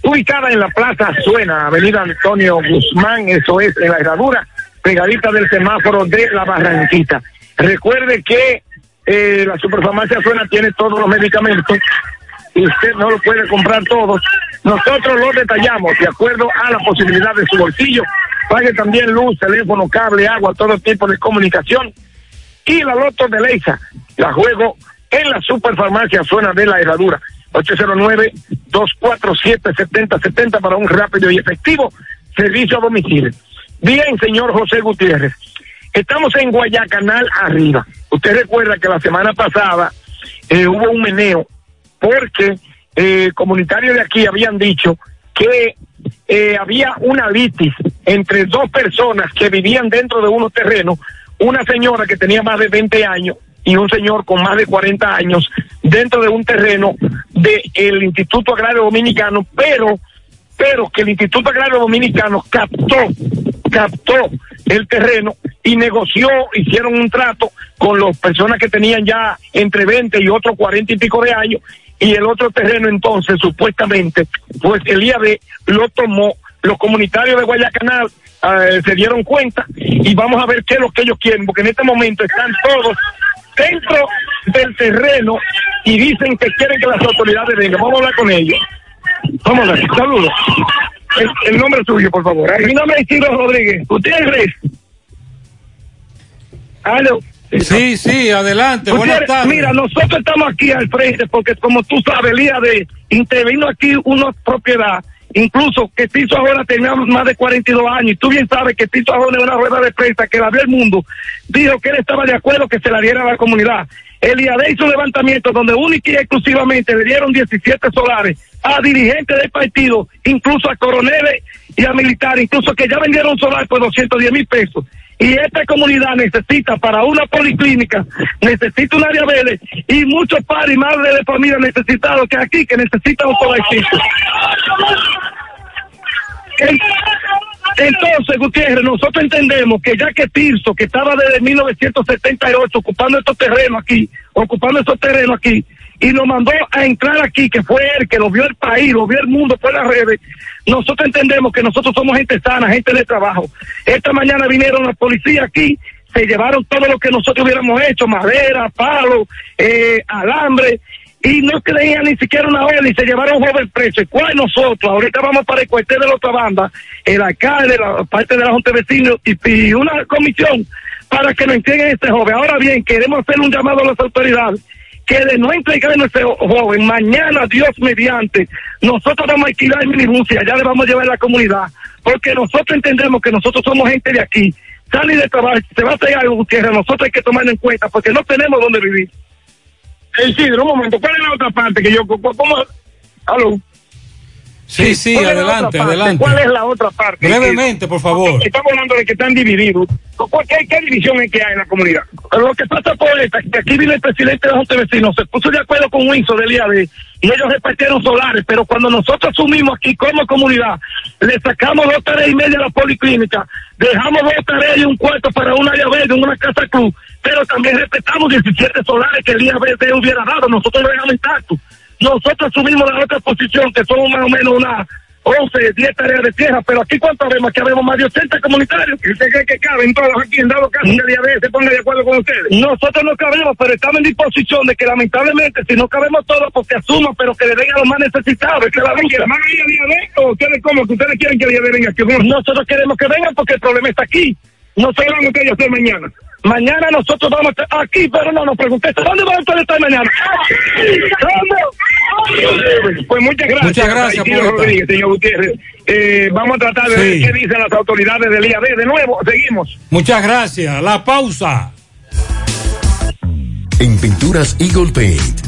ubicada en la Plaza Suena, Avenida Antonio Guzmán, eso es en la herradura, pegadita del semáforo de la Barranquita. Recuerde que eh, la Superfarmacia Suena tiene todos los medicamentos y usted no lo puede comprar todos. Nosotros los detallamos de acuerdo a la posibilidad de su bolsillo. Pague también luz, teléfono, cable, agua, todo tipo de comunicación. Y la Loto de Leisa, la juego en la Superfarmacia Zona de la Herradura. 809-247-7070 para un rápido y efectivo servicio a domicilio. Bien, señor José Gutiérrez. Estamos en Guayacanal arriba. Usted recuerda que la semana pasada eh, hubo un meneo porque eh, comunitarios de aquí habían dicho que eh, había una litis entre dos personas que vivían dentro de unos terrenos, una señora que tenía más de 20 años y un señor con más de 40 años dentro de un terreno del Instituto Agrario Dominicano, pero pero que el Instituto Agrario Dominicano captó, captó el terreno y negoció, hicieron un trato con las personas que tenían ya entre 20 y otros 40 y pico de años, y el otro terreno entonces, supuestamente, pues el IAB lo tomó, los comunitarios de Guayacanal eh, se dieron cuenta y vamos a ver qué es lo que ellos quieren, porque en este momento están todos dentro del terreno y dicen que quieren que las autoridades vengan. Vamos a hablar con ellos. Vamos a ver, saludos. El, el nombre suyo, por favor. Mi nombre es Isidro Rodríguez. Gutiérrez. Aló. Sí, sí, adelante. Buenas Gutiérrez, tardes. Mira, nosotros estamos aquí al frente porque como tú sabes, el día de intervino aquí una propiedad, incluso que Tito ahora tenía más de 42 años y tú bien sabes que Tito ahora en una rueda de prensa que la vio el mundo, dijo que él estaba de acuerdo que se la diera a la comunidad. El IAD hizo un levantamiento donde única y exclusivamente le dieron 17 solares a dirigentes del partido, incluso a coroneles y a militares, incluso que ya vendieron solar por 210 mil pesos. Y esta comunidad necesita para una policlínica, necesita un área verde y muchos padres y madres de familia necesitados que aquí, que necesitan un. En- Entonces, Gutiérrez, nosotros entendemos que ya que Tirso, que estaba desde 1978 ocupando estos terrenos aquí, ocupando estos terrenos aquí, y nos mandó a entrar aquí, que fue él, que lo vio el país, lo vio el mundo por las redes, nosotros entendemos que nosotros somos gente sana, gente de trabajo. Esta mañana vinieron las policías aquí, se llevaron todo lo que nosotros hubiéramos hecho, madera, palo, eh, alambre, y no creían ni siquiera una orden y se llevaron un joven preso. ¿Y cuál nosotros? Ahorita vamos para el cuartel de la otra banda, el alcalde, la parte de la Junta de Vecinos y, y una comisión para que entreguen a este joven. Ahora bien, queremos hacer un llamado a las autoridades que de no entregarnos a ese joven, mañana, Dios mediante, nosotros vamos a alquilar el minibús y allá le vamos a llevar a la comunidad, porque nosotros entendemos que nosotros somos gente de aquí. Sale de trabajo, se va a hacer algo, Gutiérrez, nosotros hay que tomarlo en cuenta, porque no tenemos dónde vivir. Isidro, un momento, ¿cuál es la otra parte que yo, cómo, aló? Sí, sí, ¿Cuál es adelante, adelante. ¿Cuál es la otra parte? Brevemente, por favor. Estamos hablando de que están divididos. ¿Cuál- ¿Qué, qué división es que hay en la comunidad? Lo que pasa por esta, que aquí vino el presidente de la Junta de Vecinos, se puso de acuerdo con Winso del IAD y ellos repartieron solares, pero cuando nosotros asumimos aquí como comunidad, le sacamos dos tareas y media a la policlínica, dejamos dos tareas y un cuarto para un área verde, una casa club, pero también respetamos 17 solares que el IAD hubiera dado, nosotros lo dejamos intacto. Nosotros asumimos la otra posición, que son más o menos una 11, 10 tareas de tierra, pero aquí cuánto vemos, aquí vemos más de 80 comunitarios. ¿Y usted cree que caben todos aquí en dado caso que el IAD se ponga de acuerdo con ustedes? Nosotros no cabemos, pero estamos en disposición de que lamentablemente, si no cabemos todos, porque asuman, pero que le den a los más necesitados, que la vengan. ¿Van a o ustedes cómo? ¿Que ustedes quieren que el IAD venga aquí? Nosotros queremos que vengan porque el problema está aquí. No sé lo que ellos hacer mañana. Mañana nosotros vamos a estar aquí, pero no nos pregunté, ¿dónde van a estar mañana? ¿Dónde? Pues muchas gracias. Muchas gracias. Rodríguez, señor Gutiérrez. Eh, vamos a tratar de ver qué dicen las autoridades del IAD. De nuevo, seguimos. Muchas gracias. La pausa. En Pinturas Eagle Paint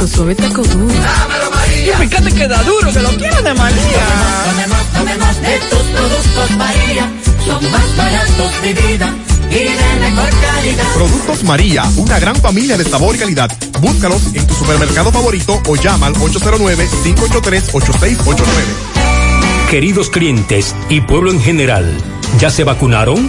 Tu suave taco duro. Dámelo, María. Y fíjate que da duro, que lo quiero de María. Tomemos, tomemos de tus productos, María. Son más baratos de vida y de mejor calidad. Productos María, una gran familia de sabor y calidad. Búscalos en tu supermercado favorito o llama al 809-583-8689. Queridos clientes y pueblo en general, ¿ya se vacunaron?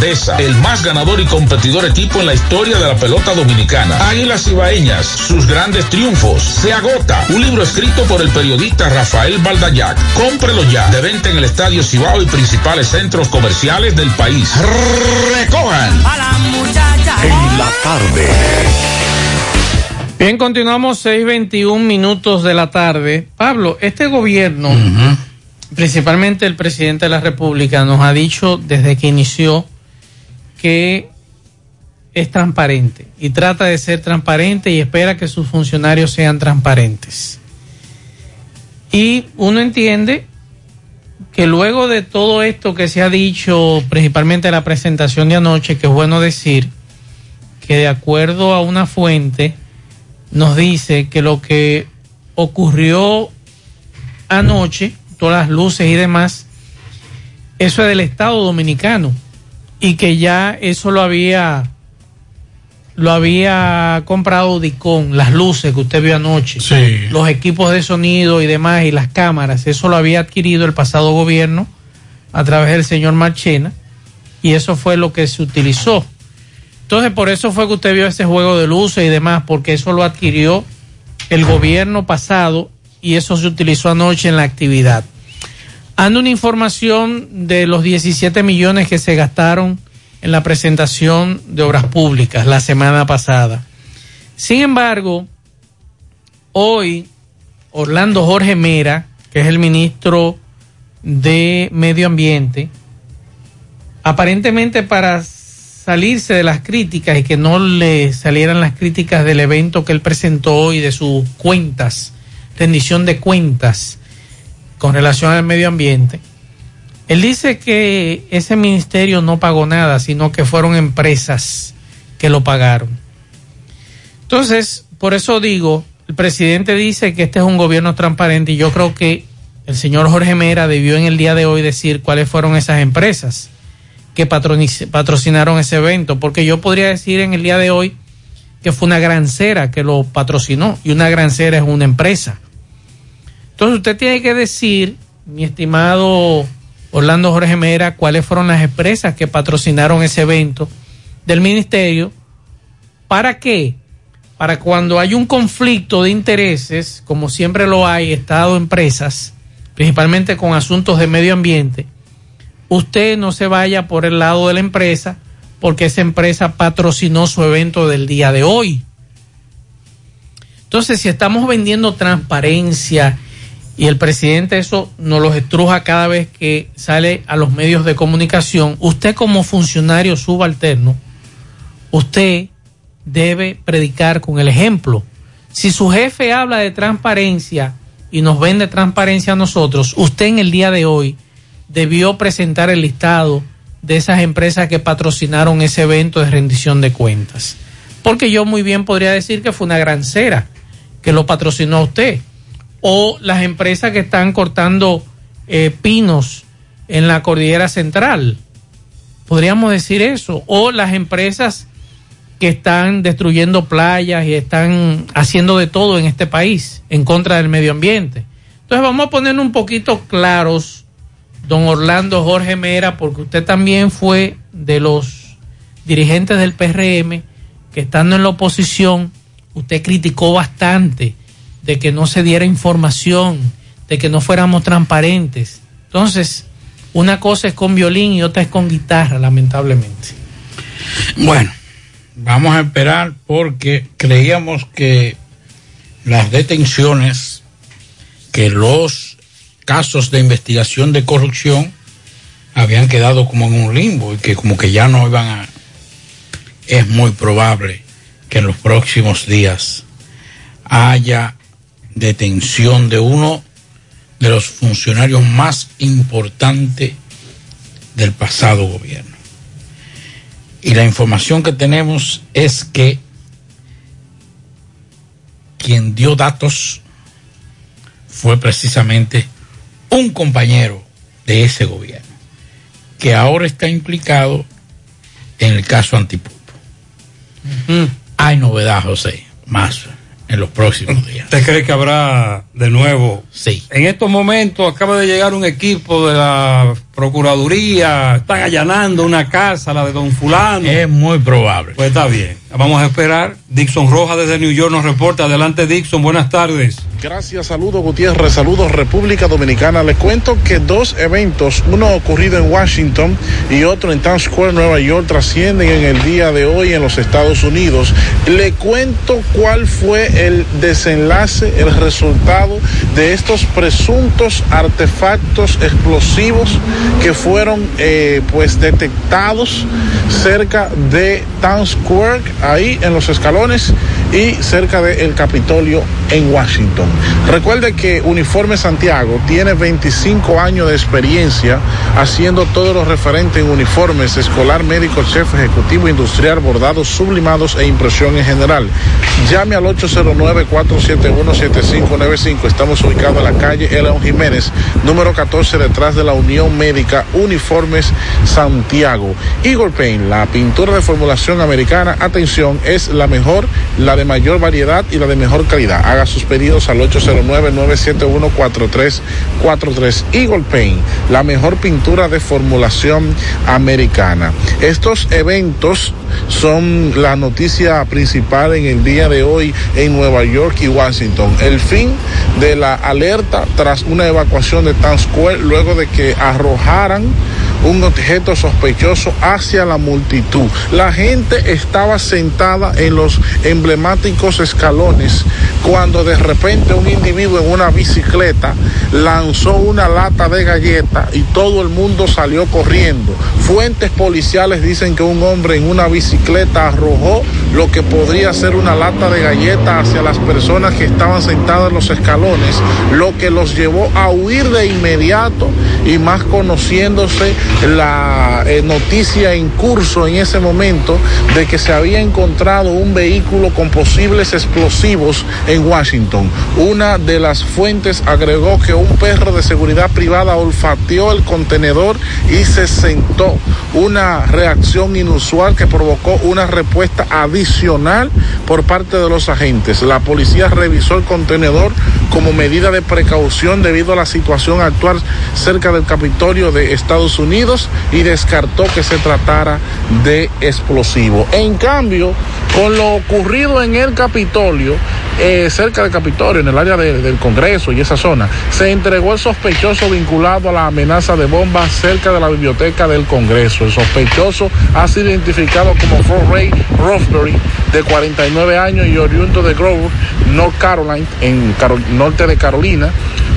grandeza, el más ganador y competidor equipo en la historia de la pelota dominicana. Águilas Ibaeñas, sus grandes triunfos. Se agota. Un libro escrito por el periodista Rafael Baldayac. Cómprelo ya. De venta en el Estadio Cibao y principales centros comerciales del país. Recojan. En la tarde. Bien, continuamos 6:21 minutos de la tarde. Pablo, este gobierno, principalmente el presidente de la República, nos ha dicho desde que inició que es transparente y trata de ser transparente y espera que sus funcionarios sean transparentes. Y uno entiende que luego de todo esto que se ha dicho, principalmente la presentación de anoche, que es bueno decir que de acuerdo a una fuente nos dice que lo que ocurrió anoche, todas las luces y demás, eso es del Estado Dominicano y que ya eso lo había lo había comprado Dicon, las luces que usted vio anoche, Sí. los equipos de sonido y demás y las cámaras, eso lo había adquirido el pasado gobierno a través del señor Marchena y eso fue lo que se utilizó. Entonces por eso fue que usted vio ese juego de luces y demás, porque eso lo adquirió el gobierno pasado y eso se utilizó anoche en la actividad. Ando una información de los 17 millones que se gastaron en la presentación de obras públicas la semana pasada. Sin embargo, hoy Orlando Jorge Mera, que es el ministro de Medio Ambiente, aparentemente para salirse de las críticas y que no le salieran las críticas del evento que él presentó hoy de sus cuentas, rendición de cuentas con relación al medio ambiente, él dice que ese ministerio no pagó nada, sino que fueron empresas que lo pagaron. Entonces, por eso digo, el presidente dice que este es un gobierno transparente y yo creo que el señor Jorge Mera debió en el día de hoy decir cuáles fueron esas empresas que patrocinaron ese evento, porque yo podría decir en el día de hoy que fue una grancera que lo patrocinó y una grancera es una empresa. Entonces usted tiene que decir, mi estimado Orlando Jorge Mera, cuáles fueron las empresas que patrocinaron ese evento del ministerio. ¿Para qué? Para cuando hay un conflicto de intereses, como siempre lo hay, Estado-empresas, principalmente con asuntos de medio ambiente, usted no se vaya por el lado de la empresa porque esa empresa patrocinó su evento del día de hoy. Entonces, si estamos vendiendo transparencia y el presidente eso nos los estruja cada vez que sale a los medios de comunicación, usted como funcionario subalterno, usted debe predicar con el ejemplo. Si su jefe habla de transparencia y nos vende transparencia a nosotros, usted en el día de hoy debió presentar el listado de esas empresas que patrocinaron ese evento de rendición de cuentas. Porque yo muy bien podría decir que fue una grancera que lo patrocinó a usted. O las empresas que están cortando eh, pinos en la cordillera central. Podríamos decir eso. O las empresas que están destruyendo playas y están haciendo de todo en este país en contra del medio ambiente. Entonces vamos a poner un poquito claros, don Orlando Jorge Mera, porque usted también fue de los dirigentes del PRM que estando en la oposición, usted criticó bastante de que no se diera información, de que no fuéramos transparentes. Entonces, una cosa es con violín y otra es con guitarra, lamentablemente. Bueno, vamos a esperar porque creíamos que las detenciones que los casos de investigación de corrupción habían quedado como en un limbo y que como que ya no iban a... Es muy probable que en los próximos días haya detención de uno de los funcionarios más importantes del pasado gobierno. Y la información que tenemos es que quien dio datos fue precisamente un compañero de ese gobierno, que ahora está implicado en el caso Antipulpo. Hay novedad, José, más en los próximos días. ¿Usted cree que habrá de nuevo? Sí. En estos momentos acaba de llegar un equipo de la Procuraduría, están allanando una casa, la de Don Fulano. Es muy probable. Pues está bien. Vamos a esperar. Dixon Rojas desde New York nos reporta. Adelante, Dixon. Buenas tardes. Gracias, saludos Gutiérrez, saludos República Dominicana. Les cuento que dos eventos, uno ocurrido en Washington y otro en Times Square, Nueva York, trascienden en el día de hoy en los Estados Unidos. Le cuento cuál fue el desenlace, el resultado de estos presuntos artefactos explosivos que fueron eh, pues detectados cerca de Times Square, ahí en los escalones y cerca del Capitolio en Washington. Recuerde que Uniforme Santiago tiene 25 años de experiencia haciendo todo lo referente en uniformes escolar, médico, chef, ejecutivo, industrial, bordados, sublimados e impresión en general. Llame al 809-471-7595. Estamos ubicados en la calle León Jiménez, número 14, detrás de la Unión Médica Uniformes Santiago. Eagle Paint, la pintura de formulación americana, atención, es la mejor, la de mayor variedad y la de mejor calidad. Haga sus pedidos al 809-971-4343. Eagle Paint, la mejor pintura de formulación americana. Estos eventos son la noticia principal en el día de hoy en Nueva York y Washington. El fin de la alerta tras una evacuación de Times Square luego de que arrojaran un objeto sospechoso hacia la multitud. La gente estaba sentada en los emblemáticos escalones cuando de repente un individuo en una bicicleta lanzó una lata de galleta y todo el mundo salió corriendo. Fuentes policiales dicen que un hombre en una bicicleta arrojó lo que podría ser una lata de galleta hacia las personas que estaban sentadas en los escalones, lo que los llevó a huir de inmediato y más conociéndose la eh, noticia en curso en ese momento de que se había encontrado un vehículo con posibles explosivos en Washington. Una de las fuentes agregó que un perro de seguridad privada olfateó el contenedor y se sentó. Una reacción inusual que provocó una respuesta adicional por parte de los agentes. La policía revisó el contenedor como medida de precaución debido a la situación actual cerca del Capitolio de Estados Unidos y descartó que se tratara de explosivo. En cambio, con lo ocurrido en el Capitolio, eh, cerca del Capitolio, en el área de, del Congreso y esa zona, se entregó el sospechoso vinculado a la amenaza de bombas cerca de la biblioteca del Congreso. El sospechoso ha sido identificado como Ray Rothbury, de 49 años y oriundo de Grover, North Carolina, en norte de Carolina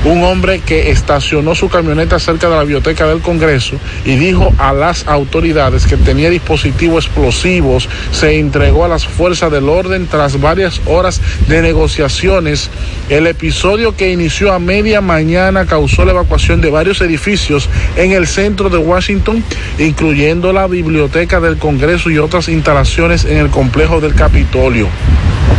un hombre que estacionó su camioneta cerca de la biblioteca del Congreso y dijo a las autoridades que tenía dispositivos explosivos, se entregó a las fuerzas del orden tras varias horas de negociaciones. El episodio que inició a media mañana causó la evacuación de varios edificios en el centro de Washington, incluyendo la biblioteca del Congreso y otras instalaciones en el complejo del Capitolio.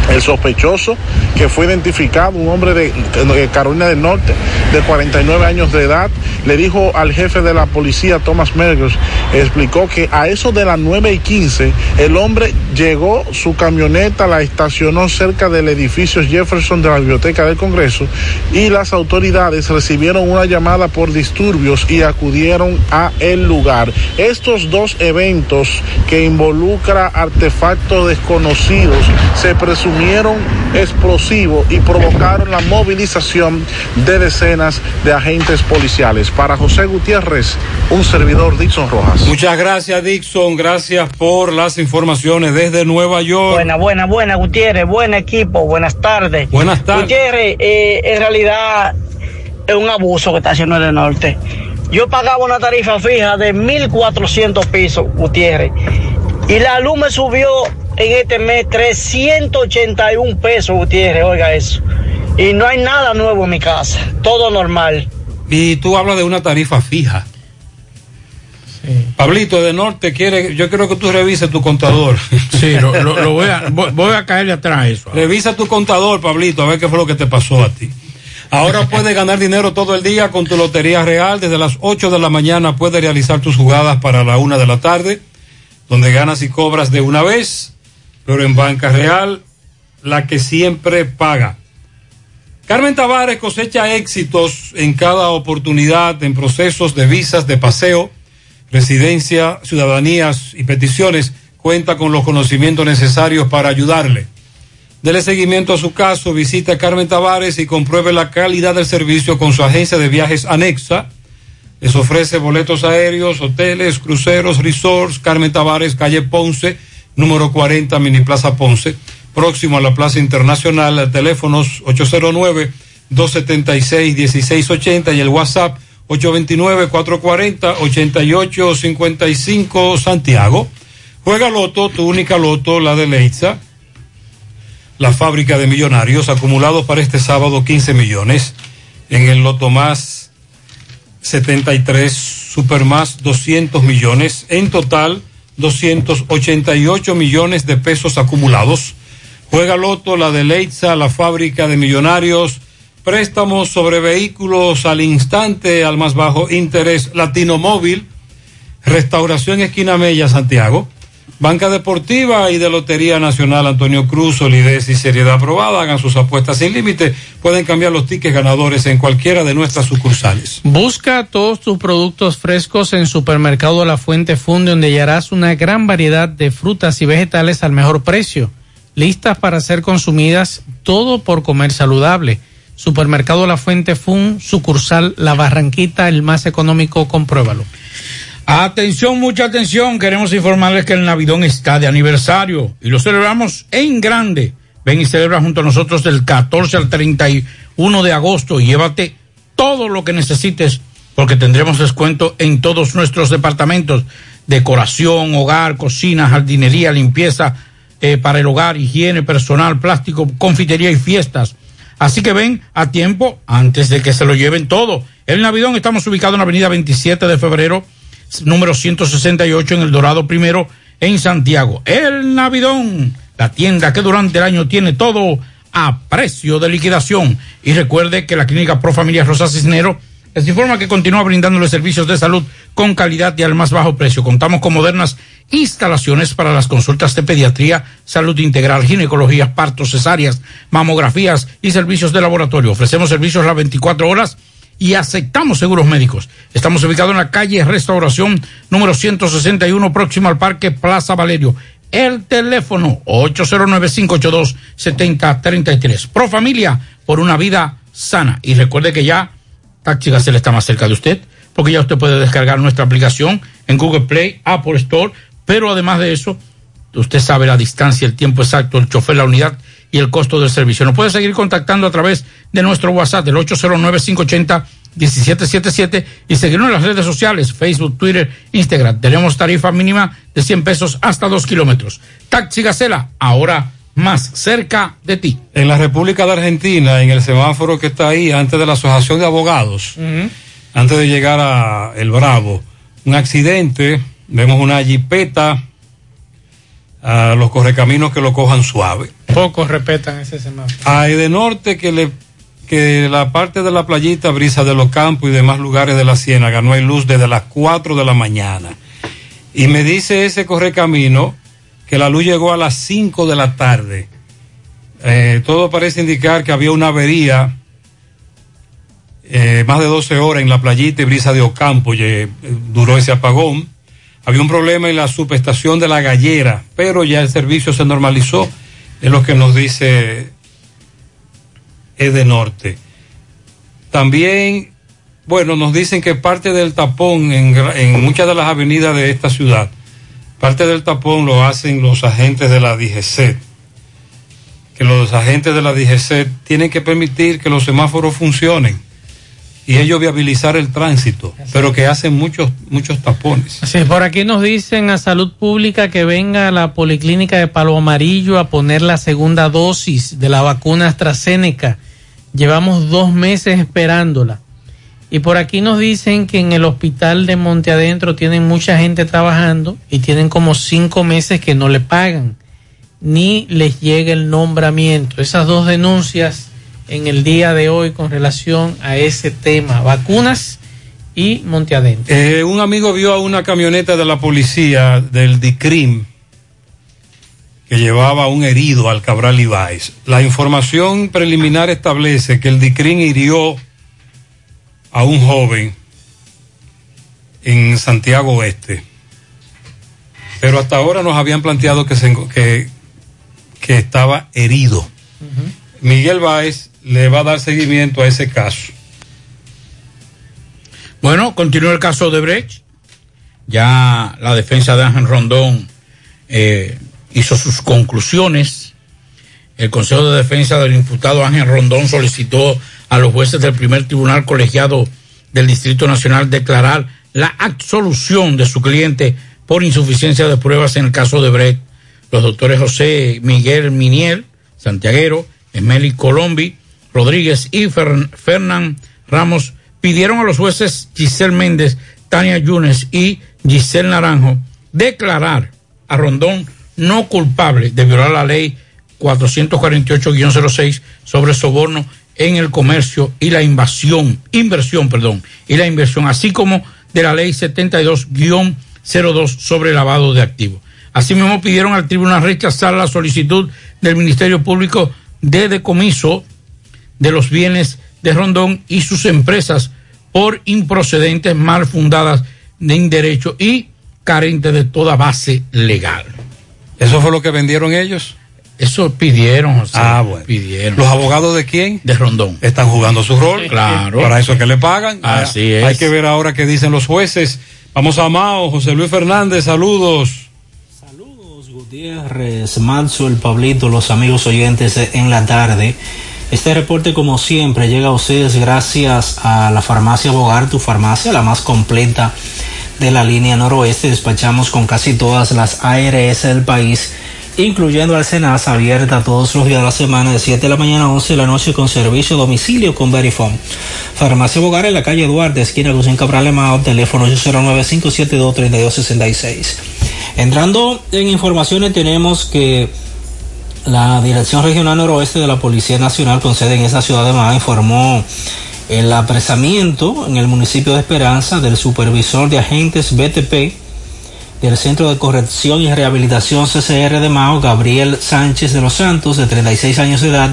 El sospechoso que fue identificado, un hombre de, de, Carolina del Norte, de 49 años de edad, le dijo al jefe de la policía, Thomas Mergers, explicó que a eso de las 9 y 15, el hombre llegó, su camioneta la estacionó cerca del edificio Jefferson de la Biblioteca del Congreso y las autoridades recibieron una llamada por disturbios y acudieron a el lugar. Estos dos eventos que involucra artefactos desconocidos se presumieron explosivos y provocaron la movilización de decenas de agentes policiales. Para José Gutiérrez, un servidor Dixon Rojas. Muchas gracias Dixon, gracias por las informaciones desde Nueva York. Buena, buena, buena Gutiérrez, buen equipo, buenas tardes. Buenas tardes. Gutiérrez, eh, en realidad es un abuso que está haciendo el norte. Yo pagaba una tarifa fija de 1.400 pesos, Gutiérrez, y la luz me subió en este mes 381 pesos, Gutiérrez, oiga eso. Y no hay nada nuevo en mi casa, todo normal. Y tú hablas de una tarifa fija. Pablito de Norte quiere, yo quiero que tú revises tu contador. Sí, lo, lo- lo voy, a, voy- voy a caerle atrás a eso. Revisa tu contador, Pablito, a ver qué fue lo que te pasó a ti. Ahora puedes ganar dinero todo el día con tu Lotería Real. Desde las 8 de la mañana puedes realizar tus jugadas para la 1 de la tarde, donde ganas y cobras de una vez, pero en Banca Real, la que siempre paga. Carmen Tavares cosecha éxitos en cada oportunidad en procesos de visas de paseo, residencia, ciudadanías y peticiones. Cuenta con los conocimientos necesarios para ayudarle. Dele seguimiento a su caso, visita a Carmen Tavares y compruebe la calidad del servicio con su agencia de viajes anexa. Les ofrece boletos aéreos, hoteles, cruceros, resorts. Carmen Tavares, calle Ponce, número 40, Mini Plaza Ponce, próximo a la Plaza Internacional. Teléfonos 809-276-1680 y el WhatsApp 829-440-8855 Santiago. Juega Loto, tu única Loto, la de Leitza la fábrica de millonarios, acumulados para este sábado 15 millones. En el Loto Más 73, Super Más 200 millones. En total, 288 millones de pesos acumulados. Juega Loto, la de Leitza, la fábrica de millonarios. Préstamos sobre vehículos al instante, al más bajo interés. Latino Móvil. Restauración Esquina Mella, Santiago. Banca Deportiva y de Lotería Nacional Antonio Cruz, solidez y seriedad aprobada. Hagan sus apuestas sin límite. Pueden cambiar los tickets ganadores en cualquiera de nuestras sucursales. Busca todos tus productos frescos en Supermercado La Fuente Fun, donde hallarás una gran variedad de frutas y vegetales al mejor precio, listas para ser consumidas, todo por comer saludable. Supermercado La Fuente Fun, sucursal La Barranquita, el más económico, compruébalo. Atención, mucha atención. Queremos informarles que el Navidón está de aniversario y lo celebramos en grande. Ven y celebra junto a nosotros del 14 al 31 de agosto y llévate todo lo que necesites porque tendremos descuento en todos nuestros departamentos. Decoración, hogar, cocina, jardinería, limpieza eh, para el hogar, higiene personal, plástico, confitería y fiestas. Así que ven a tiempo antes de que se lo lleven todo. El Navidón estamos ubicados en la avenida 27 de febrero, número 168 en el Dorado Primero, en Santiago. El Navidón, la tienda que durante el año tiene todo a precio de liquidación. Y recuerde que la clínica Pro Familia Rosa Cisnero les informa que continúa brindándole servicios de salud con calidad y al más bajo precio. Contamos con modernas instalaciones para las consultas de pediatría, salud integral, ginecología, partos, cesáreas, mamografías y servicios de laboratorio. Ofrecemos servicios las 24 horas y aceptamos seguros médicos. Estamos ubicados en la calle Restauración número 161 próximo al Parque Plaza Valerio. El teléfono 809-582-7033. Pro Familia por una vida sana. Y recuerde que ya Taxi Gacela está más cerca de usted porque ya usted puede descargar nuestra aplicación en Google Play, Apple Store, pero además de eso, usted sabe la distancia, el tiempo exacto, el chofer, la unidad y el costo del servicio. Nos puede seguir contactando a través de nuestro WhatsApp del 809-580-1777 y seguirnos en las redes sociales, Facebook, Twitter, Instagram. Tenemos tarifa mínima de 100 pesos hasta 2 kilómetros. Taxi Gacela, ahora más cerca de ti. En la República de Argentina, en el semáforo que está ahí, antes de la Asociación de Abogados, antes de llegar a El Bravo, un accidente, vemos una jipeta, a los correcaminos que lo cojan suave. Pocos respetan ese semáforo. A Edenorte que le que la parte de la playita brisa de los campos y demás lugares de la ciénaga no hay luz desde las 4 de la mañana. Y me dice ese correcamino que la luz llegó a las 5 de la tarde. Eh, todo parece indicar que había una avería eh, más de 12 horas en la playita y brisa de Ocampo eh, duró ese apagón. Había un problema en la subestación de la gallera, pero ya el servicio se normalizó, es lo que nos dice Edenorte. También, bueno, nos dicen que parte del tapón en, muchas de las avenidas de esta ciudad, parte del tapón lo hacen los agentes de la DGC. Que los agentes de la DGC tienen que permitir que los semáforos funcionen. Y ellos viabilizar el tránsito, pero que hacen muchos, muchos tapones. Es, por aquí nos dicen a Salud Pública que venga a la Policlínica de Palo Amarillo a poner la segunda dosis de la vacuna AstraZeneca. Llevamos dos meses esperándola. Y por aquí nos dicen que en el hospital de Monte Adentro tienen mucha gente trabajando y tienen como cinco meses que no le pagan, ni les llega el nombramiento. Esas dos denuncias en el día de hoy con relación a ese tema, vacunas y Monte Adentro. Eh, un amigo vio a una camioneta de la policía del DICRIM que llevaba a un herido al Cabral Ibáez. La información preliminar establece que el DICRIM hirió a un joven en Santiago Oeste. Pero hasta ahora nos habían planteado que, se, que, que estaba herido. Miguel Báez le va a dar seguimiento a ese caso. Bueno, continúa el caso de Brecht. Ya la defensa de Ángel Rondón eh, hizo sus conclusiones. El Consejo de Defensa del imputado Ángel Rondón solicitó a los jueces del primer tribunal colegiado del Distrito Nacional declarar la absolución de su cliente por insuficiencia de pruebas en el caso de Brecht. Los doctores José Miguel Miniel, santiaguero, Emeli Colombi, Rodríguez y Fernán Ramos pidieron a los jueces Giselle Méndez, Tania Yunes y Giselle Naranjo declarar a Rondón no culpable de violar la ley 448-06 sobre soborno en el comercio y la invasión, inversión, perdón, y la inversión, así como de la ley 72-02 sobre lavado de activos. Asimismo pidieron al tribunal rechazar la solicitud del Ministerio Público de decomiso de los bienes de Rondón y sus empresas por improcedentes, mal fundadas en derecho y carentes de toda base legal. ¿Eso fue lo que vendieron ellos? Eso pidieron, José. Ah, bueno. Pidieron. ¿Los abogados de quién? De Rondón. Están jugando su rol. Claro. Para eso es que le pagan. Así Hay- es. Hay que ver ahora qué dicen los jueces. Vamos a Mao, José Luis Fernández, saludos. Gutiérrez, Manso, el Pablito, los amigos oyentes de en la tarde. Este reporte, como siempre, llega a ustedes gracias a la farmacia Bogar, tu farmacia, la más completa de la línea noroeste. Despachamos con casi todas las ARS del país, incluyendo al Senasa, abierta todos los días de la semana, de 7 de la mañana a 11 de la noche, con servicio domicilio con Verifone. Farmacia Bogar en la calle Duarte, esquina Lucien Cabral Mao, teléfono 809-572-3266. Entrando en informaciones, tenemos que la Dirección Regional Noroeste de la Policía Nacional, con sede en esa ciudad de Mao, informó el apresamiento en el municipio de Esperanza del supervisor de agentes BTP del Centro de Corrección y Rehabilitación CCR de Mao, Gabriel Sánchez de los Santos, de 36 años de edad,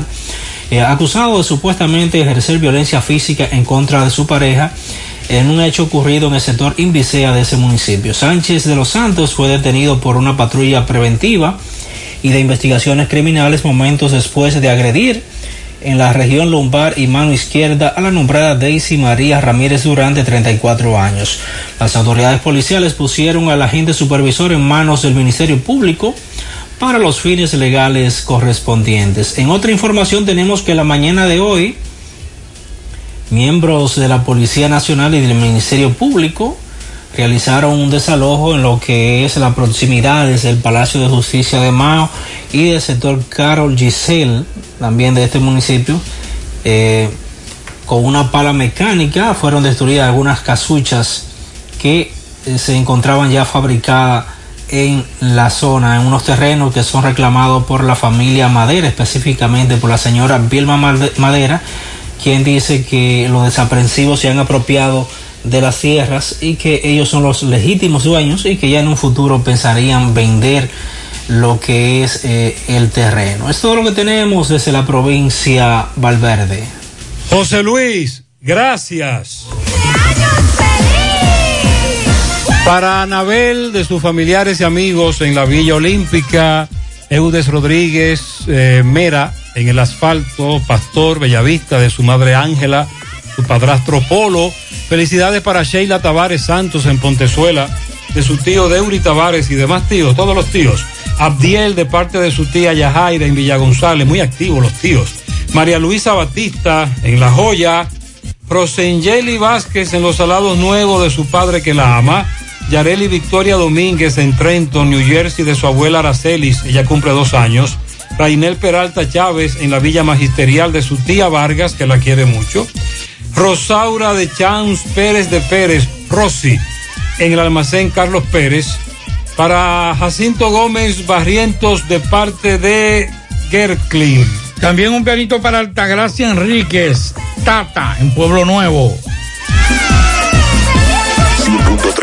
eh, acusado de supuestamente ejercer violencia física en contra de su pareja en un hecho ocurrido en el sector Invicea de ese municipio. Sánchez de los Santos fue detenido por una patrulla preventiva y de investigaciones criminales momentos después de agredir en la región lumbar y mano izquierda a la nombrada Daisy María Ramírez Durán de 34 años. Las autoridades policiales pusieron al agente supervisor en manos del Ministerio Público para los fines legales correspondientes. En otra información tenemos que la mañana de hoy miembros de la Policía Nacional y del Ministerio Público realizaron un desalojo en lo que es las proximidades del Palacio de Justicia de Mao y del sector Carol Giselle, también de este municipio. Eh, con una pala mecánica fueron destruidas algunas casuchas que eh, se encontraban ya fabricadas en la zona, en unos terrenos que son reclamados por la familia Madera, específicamente por la señora Vilma Made- Madera, quien dice que los desaprensivos se han apropiado de las tierras y que ellos son los legítimos dueños y que ya en un futuro pensarían vender lo que es eh, el terreno. Es todo lo que tenemos desde la provincia Valverde. José Luis, gracias. Para Anabel, de sus familiares y amigos en la Villa Olímpica, Eudes Rodríguez eh, Mera, en el asfalto, Pastor Bellavista, de su madre Ángela, su padrastro Polo. Felicidades para Sheila Tavares Santos en Pontezuela, de su tío Deuri Tavares y demás tíos, todos los tíos. Abdiel, de parte de su tía Yajaira en Villa González, muy activos los tíos. María Luisa Batista en La Joya. Rosengeli Vázquez en los salados nuevos de su padre que la ama. Yareli Victoria Domínguez en Trenton, New Jersey, de su abuela Aracelis, ella cumple dos años. Rainel Peralta Chávez en la villa magisterial de su tía Vargas, que la quiere mucho. Rosaura de Chans Pérez de Pérez, Rosy, en el almacén Carlos Pérez. Para Jacinto Gómez Barrientos de parte de Gerklin. También un pianito para Altagracia Enríquez, Tata, en Pueblo Nuevo.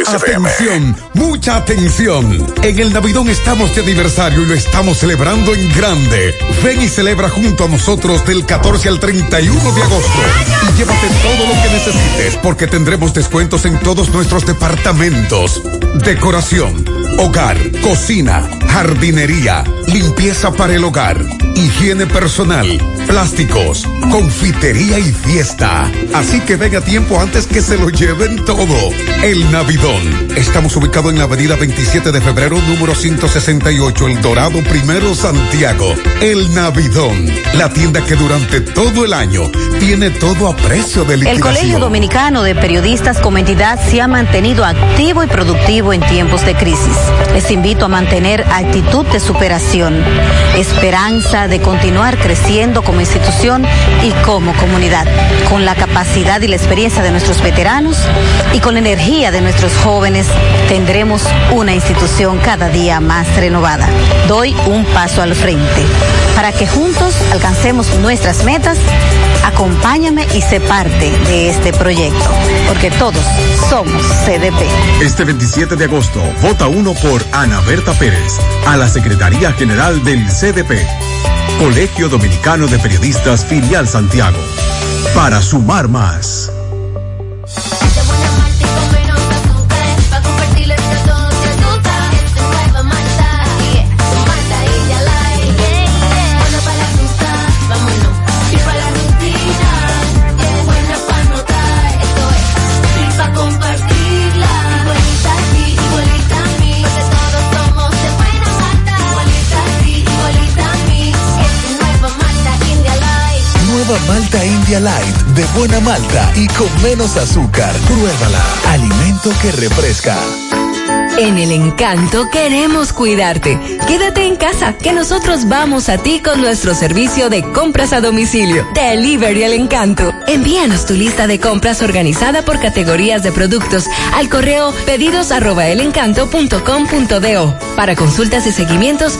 Atención, mucha atención. En el Navidón estamos de aniversario y lo estamos celebrando en grande. Ven y celebra junto a nosotros del 14 al 31 de agosto. Y llévate todo lo que necesites porque tendremos descuentos en todos nuestros departamentos. Decoración, hogar, cocina, jardinería, limpieza para el hogar, higiene personal, plásticos, confitería y fiesta. Así que ven a tiempo antes que se lo lleven todo. Navidón. Estamos ubicados en la avenida 27 de febrero, número 168, El Dorado Primero, Santiago. El Navidón. La tienda que durante todo el año tiene todo a precio de El liquidación. Colegio Dominicano de Periodistas como entidad se ha mantenido activo y productivo en tiempos de crisis. Les invito a mantener actitud de superación, esperanza de continuar creciendo como institución y como comunidad, con la capacidad y la experiencia de nuestros veteranos y con la energía de nuestros jóvenes, tendremos una institución cada día más renovada. Doy un paso al frente. Para que juntos alcancemos nuestras metas, acompáñame y sé parte de este proyecto, porque todos somos CDP. Este 27 de agosto, vota uno por Ana Berta Pérez a la Secretaría General del CDP, Colegio Dominicano de Periodistas Filial Santiago, para sumar más. Malta India Light de buena malta y con menos azúcar. Pruébala. Alimento que refresca. En el encanto queremos cuidarte. Quédate en casa, que nosotros vamos a ti con nuestro servicio de compras a domicilio. Delivery el encanto. Envíanos tu lista de compras organizada por categorías de productos al correo pedidos arroba elencanto.com.do. Para consultas y seguimientos,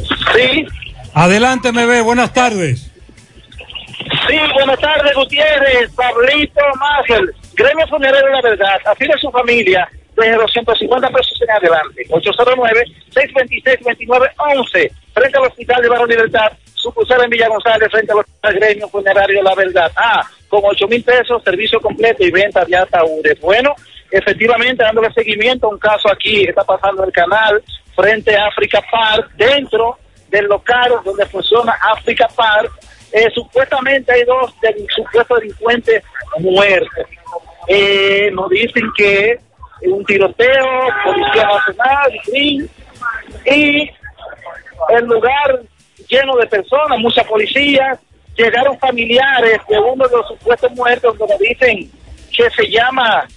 Sí. Adelante, MB, buenas tardes. Sí, buenas tardes, Gutiérrez, Pablito Mazel, Gremio Funerario La Verdad, de su familia, desde 250 pesos en adelante, 809-626-2911, frente al Hospital de Barrio Libertad, sucursal en Villa González, frente al Hospital Gremio Funerario La Verdad. Ah, con 8 mil pesos, servicio completo y venta de ataúdes. Bueno, efectivamente, dándole seguimiento a un caso aquí, que está pasando en el canal, frente a Africa Park, dentro del local donde funciona Africa Park, eh, supuestamente hay dos del- supuestos delincuentes muertos. Eh, nos dicen que un tiroteo, Policía Nacional, GRIN, y el lugar lleno de personas, muchas policías, llegaron familiares de uno de los supuestos muertos donde dicen que se llama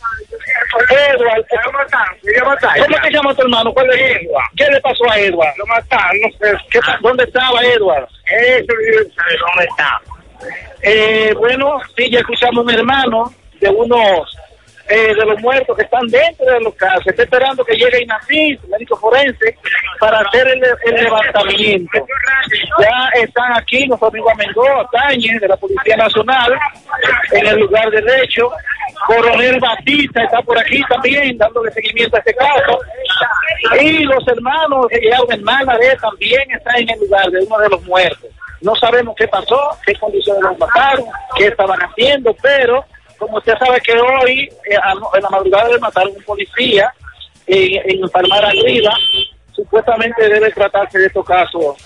Edward. ¿Cómo se llama tu hermano? ¿Cuál es Edward? ¿Qué le pasó a Edward? Lo mataron, no sé. ¿Qué pa- ¿Dónde estaba Edward? Eso, ¿dónde está? Eh, bueno, sí, ya escuchamos un hermano de unos eh, de los muertos que están dentro de los casos. Está esperando que llegue Inafis, médico forense, para hacer el, levantamiento. Ya están aquí nuestro amigo Amendoa Táñez, de la Policía Nacional, en el lugar del hecho. Coronel Batista está por aquí también, dándole seguimiento a este caso. Y los hermanos que llegaron, hermana de él, también están en el lugar de uno de los muertos. No sabemos qué pasó, qué condiciones los mataron, qué estaban haciendo, pero como usted sabe que hoy, eh, a- en la madrugada de matar a un policía en, en Palmar Arriba, supuestamente debe tratarse de estos casos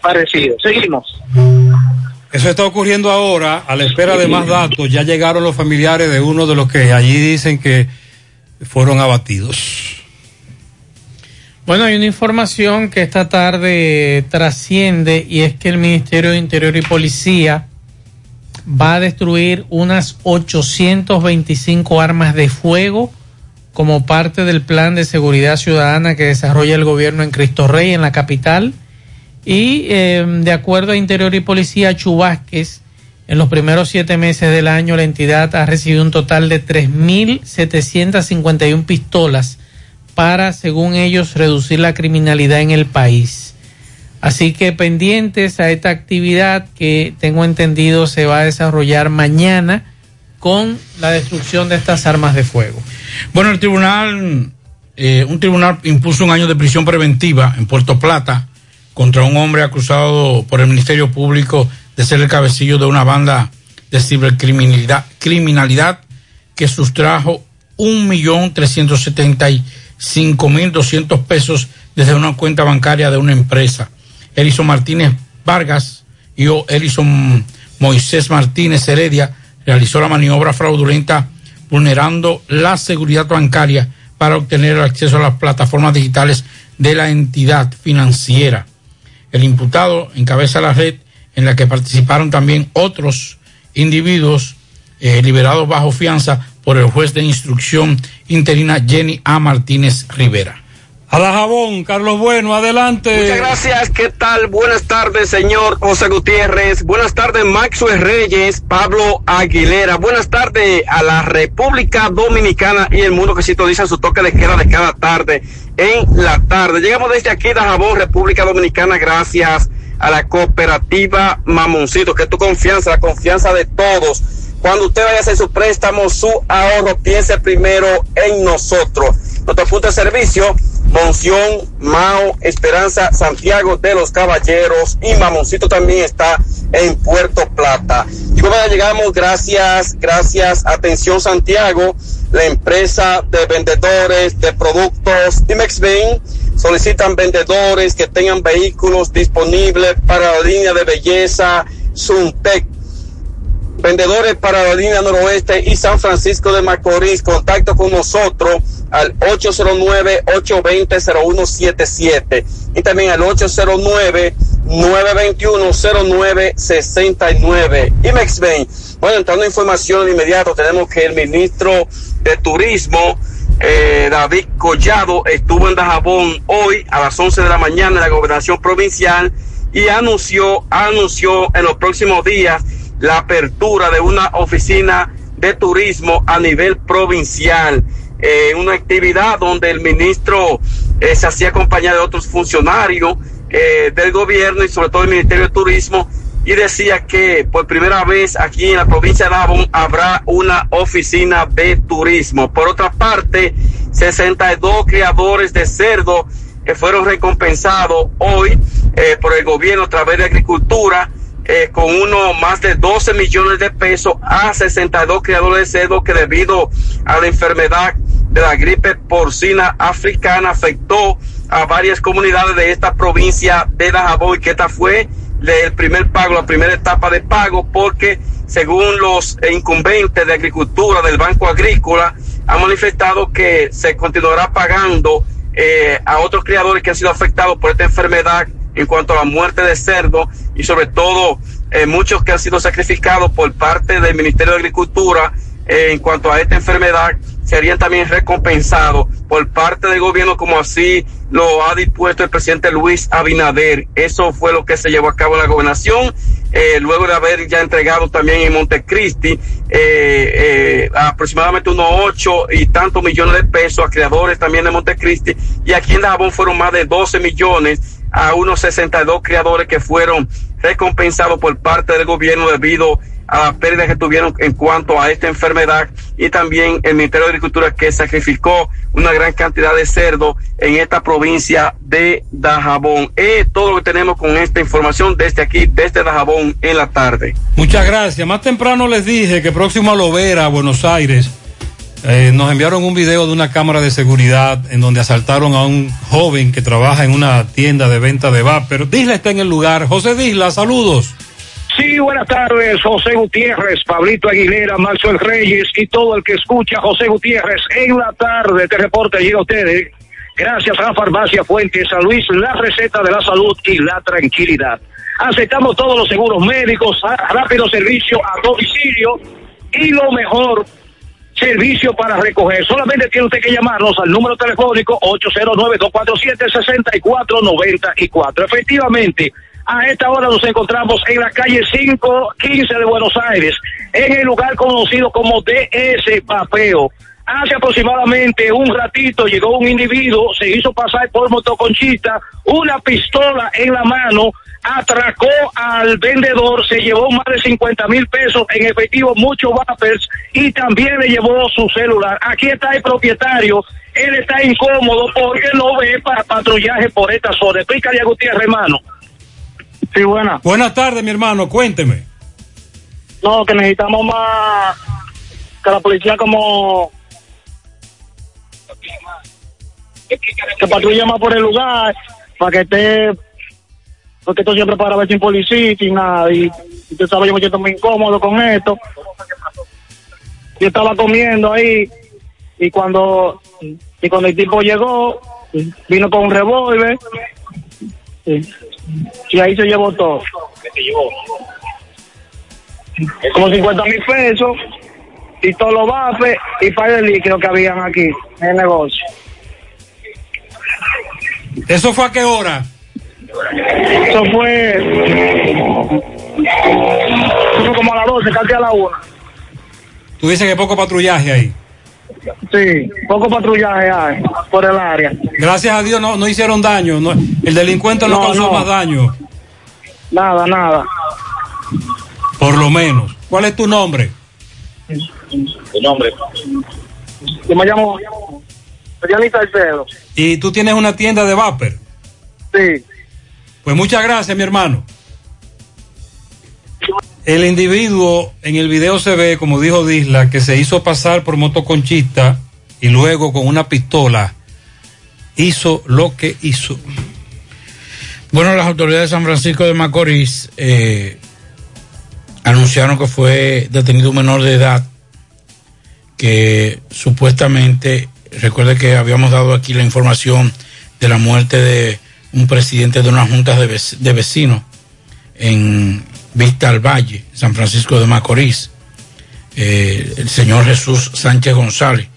parecidos. Seguimos. Eso está ocurriendo ahora, a la espera de más datos. Ya llegaron los familiares de uno de los que allí dicen que fueron abatidos. Bueno, hay una información que esta tarde trasciende y es que el Ministerio de Interior y Policía va a destruir unas 825 armas de fuego como parte del plan de seguridad ciudadana que desarrolla el gobierno en Cristo Rey, en la capital. Y eh, de acuerdo a Interior y Policía, Chubásquez, en los primeros siete meses del año, la entidad ha recibido un total de 3.751 pistolas para, según ellos, reducir la criminalidad en el país. Así que pendientes a esta actividad que tengo entendido se va a desarrollar mañana con la destrucción de estas armas de fuego. Bueno, el tribunal, eh, un tribunal impuso un año de prisión preventiva en Puerto Plata contra un hombre acusado por el Ministerio Público de ser el cabecillo de una banda de cibercriminalidad criminalidad que sustrajo un millón trescientos setenta y cinco mil doscientos pesos desde una cuenta bancaria de una empresa. Elison Martínez Vargas y o Elison Moisés Martínez Heredia realizó la maniobra fraudulenta vulnerando la seguridad bancaria para obtener el acceso a las plataformas digitales de la entidad financiera. El imputado encabeza la red en la que participaron también otros individuos eh, liberados bajo fianza por el juez de instrucción interina Jenny A. Martínez Rivera. A la jabón, Carlos Bueno, adelante. Muchas gracias, ¿qué tal? Buenas tardes, señor José Gutiérrez. Buenas tardes, Maxwell Reyes, Pablo Aguilera. Buenas tardes a la República Dominicana y el mundo que sintoniza su toque de queda de cada tarde en la tarde. Llegamos desde aquí de Jabón, República Dominicana, gracias a la cooperativa Mamoncito, que es tu confianza, la confianza de todos. Cuando usted vaya a hacer su préstamo, su ahorro, piense primero en nosotros. Nuestro punto de servicio, Monción, Mao, Esperanza, Santiago de los Caballeros y Mamoncito también está en Puerto Plata. Y bueno, llegamos, gracias, gracias, atención Santiago, la empresa de vendedores de productos Dimexben solicitan vendedores que tengan vehículos disponibles para la línea de belleza Suntec vendedores para la línea noroeste y San Francisco de Macorís. Contacto con nosotros al 809-820-0177 y también al 809-921-0969. Y Mexben. Bueno, entrando en información de inmediato, tenemos que el ministro de Turismo, eh, David Collado, estuvo en Dajabón hoy a las 11 de la mañana en la gobernación provincial y anunció, anunció en los próximos días la apertura de una oficina de turismo a nivel provincial, eh, una actividad donde el ministro eh, se hacía acompañado de otros funcionarios eh, del gobierno y sobre todo el Ministerio de Turismo y decía que por primera vez aquí en la provincia de Avon habrá una oficina de turismo. Por otra parte, 62 criadores de cerdo que fueron recompensados hoy eh, por el gobierno a través de agricultura con uno más de 12 millones de pesos a 62 criadores de cerdo que debido a la enfermedad de la gripe porcina africana afectó a varias comunidades de esta provincia de Dajabón. Y que esta fue el primer pago, la primera etapa de pago porque según los incumbentes de agricultura del Banco Agrícola han manifestado que se continuará pagando eh, a otros criadores que han sido afectados por esta enfermedad en cuanto a la muerte de cerdo y sobre todo eh, muchos que han sido sacrificados por parte del Ministerio de Agricultura eh, en cuanto a esta enfermedad serían también recompensados por parte del gobierno como así lo ha dispuesto el presidente Luis Abinader. Eso fue lo que se llevó a cabo en la gobernación, eh, luego de haber ya entregado también en Montecristi eh, eh, aproximadamente unos ocho y tantos millones de pesos a creadores también de Montecristi y aquí en Dajabón fueron más de 12 millones a unos 62 creadores que fueron recompensados por parte del gobierno debido a las pérdidas que tuvieron en cuanto a esta enfermedad y también el Ministerio de Agricultura que sacrificó una gran cantidad de cerdo en esta provincia de Dajabón. Es todo lo que tenemos con esta información desde aquí, desde Dajabón en la tarde. Muchas gracias. Más temprano les dije que próximo a Lovera, Buenos Aires, eh, nos enviaron un video de una cámara de seguridad en donde asaltaron a un joven que trabaja en una tienda de venta de vapor. Disla está en el lugar. José Disla, saludos. Sí, buenas tardes, José Gutiérrez, Pablito Aguilera, Maxwell Reyes y todo el que escucha José Gutiérrez en la tarde. Este reporte llega a ustedes gracias a Farmacia Fuentes San Luis, la receta de la salud y la tranquilidad. Aceptamos todos los seguros médicos, rápido servicio a domicilio y lo mejor, servicio para recoger. Solamente tiene usted que llamarnos al número telefónico 809-247-6494. Efectivamente, a esta hora nos encontramos en la calle 515 de Buenos Aires, en el lugar conocido como DS Papeo. Hace aproximadamente un ratito llegó un individuo, se hizo pasar por motoconchista, una pistola en la mano, atracó al vendedor, se llevó más de 50 mil pesos en efectivo, muchos vapers y también le llevó su celular. Aquí está el propietario, él está incómodo porque no ve para patrullaje por esta zona. Explícale a Gutiérrez, hermano. Sí, buena. Buenas tardes, mi hermano. Cuénteme. No, que necesitamos más que la policía como que patrulle más por el lugar para que esté porque esto siempre para ver sin policía y sin nada y usted sabe yo me siento muy incómodo con esto yo estaba comiendo ahí y cuando y cuando el tipo llegó vino con un revólver y, ahí se llevó todo como 50 mil pesos y todos los bafes y par de líquidos que habían aquí en el negocio. ¿Eso fue a qué hora? Eso fue, eso fue como a las 12, casi a la 1. Tú dices que poco patrullaje ahí. Sí, poco patrullaje hay por el área. Gracias a Dios no, no hicieron daño. no- el delincuente no, No, causó no. más daño, Nada, nada. por lo menos. ¿Cuál es tu nombre? ¿Tu nombre? Yo me llamo Gianni Salcedo. Y tú tienes una tienda de vapor. Sí. Pues muchas gracias, mi hermano. El individuo en el video se ve, como dijo Disla, que se hizo pasar por motoconchista y luego con una pistola hizo lo que hizo. Bueno, las autoridades de San Francisco de Macorís eh, anunciaron que fue detenido un menor de edad que supuestamente, recuerde que habíamos dado aquí la información de la muerte de un presidente de una junta de, vec- de vecinos en Vista al Valle, San Francisco de Macorís, eh, el señor Jesús Sánchez González,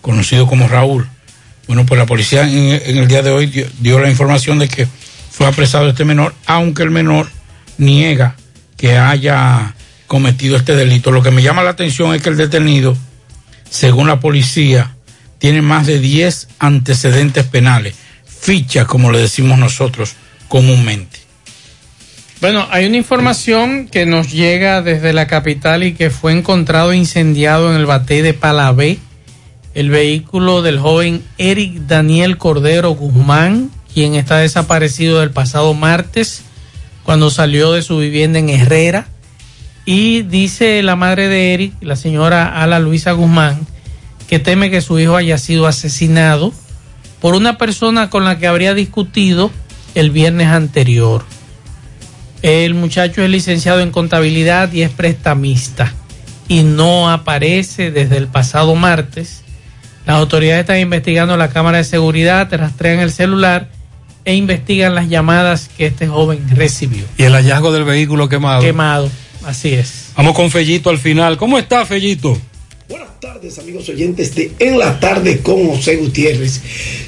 conocido como Raúl. Bueno, pues la policía en, el día de hoy dio, dio la información de que fue apresado este menor, aunque el menor niega que haya cometido este delito. Lo que me llama la atención es que el detenido, según la policía, tiene más de 10 antecedentes penales, fichas como le decimos nosotros comúnmente. Bueno, hay una información que nos llega desde la capital y que fue encontrado incendiado en el bate de Palabé, el vehículo del joven Eric Daniel Cordero Guzmán, quien está desaparecido del pasado martes cuando salió de su vivienda en Herrera. Y dice la madre de Eric, la señora Ala Luisa Guzmán, que teme que su hijo haya sido asesinado por una persona con la que habría discutido el viernes anterior. El muchacho es licenciado en contabilidad y es prestamista y no aparece desde el pasado martes. Las autoridades están investigando la cámara de seguridad, rastrean el celular e investigan las llamadas que este joven recibió. Y el hallazgo del vehículo quemado. Quemado, así es. Vamos con Fellito al final. ¿Cómo está, Fellito? Buenas tardes, amigos oyentes de En la Tarde con José Gutiérrez.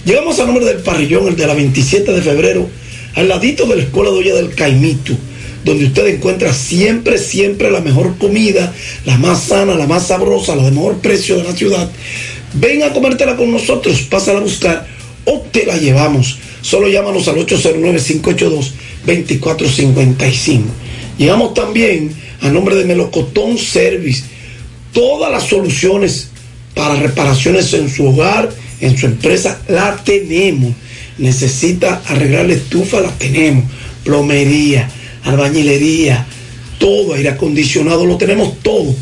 Llegamos al número del parrillón, el de la 27 de febrero, al ladito de la Escuela de del Caimito, donde usted encuentra siempre, siempre la mejor comida, la más sana, la más sabrosa, la de mejor precio de la ciudad. Ven a comértela con nosotros, pásala a buscar o te la llevamos. Solo llámanos al 809-582-2455. Llegamos también a nombre de Melocotón Service. Todas las soluciones para reparaciones en su hogar, en su empresa, la tenemos. Necesita arreglar la estufa, la tenemos. Plomería, albañilería, todo, aire acondicionado, lo tenemos todo.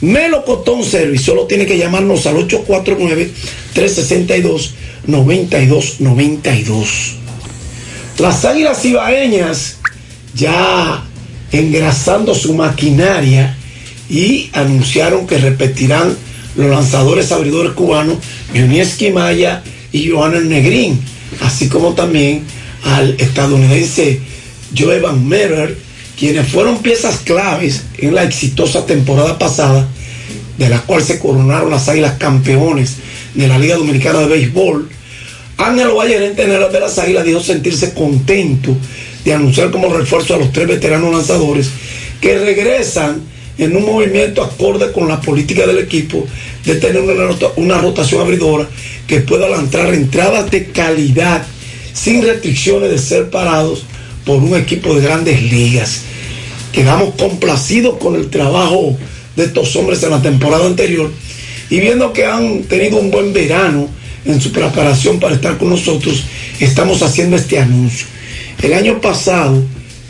Melocotón Service, solo tiene que llamarnos al 849-362-9292. Las águilas ibaeñas ya engrasando su maquinaria y anunciaron que repetirán los lanzadores abridores cubanos Yunieski Maya y Johanna Negrín, así como también al estadounidense Joe Van Merer, quienes fueron piezas claves en la exitosa temporada pasada, de la cual se coronaron las águilas campeones de la Liga Dominicana de Béisbol. Ángel Valle, general de las águilas, dijo sentirse contento de anunciar como refuerzo a los tres veteranos lanzadores que regresan en un movimiento acorde con la política del equipo de tener una, una rotación abridora que pueda lanzar entradas de calidad sin restricciones de ser parados por un equipo de grandes ligas. Quedamos complacidos con el trabajo de estos hombres en la temporada anterior y viendo que han tenido un buen verano en su preparación para estar con nosotros, estamos haciendo este anuncio. El año pasado,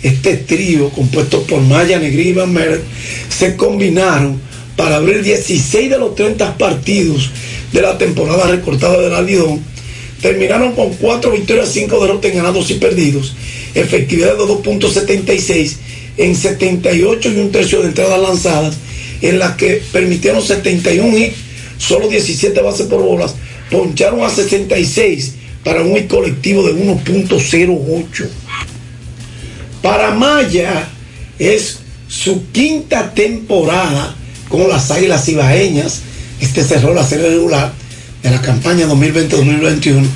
este trío compuesto por Maya Negri y Van Meret se combinaron para abrir 16 de los 30 partidos de la temporada recortada del Alidón. Terminaron con 4 victorias, 5 derrotas ganados y perdidos, efectividad de 2.76 en 78 y un tercio de entradas lanzadas, en las que permitieron 71 hits, solo 17 bases por bolas, poncharon a 66 para un hit colectivo de 1.08. Para Maya es su quinta temporada con las Águilas Ibaeñas. Este cerró la serie regular de la campaña 2020-2021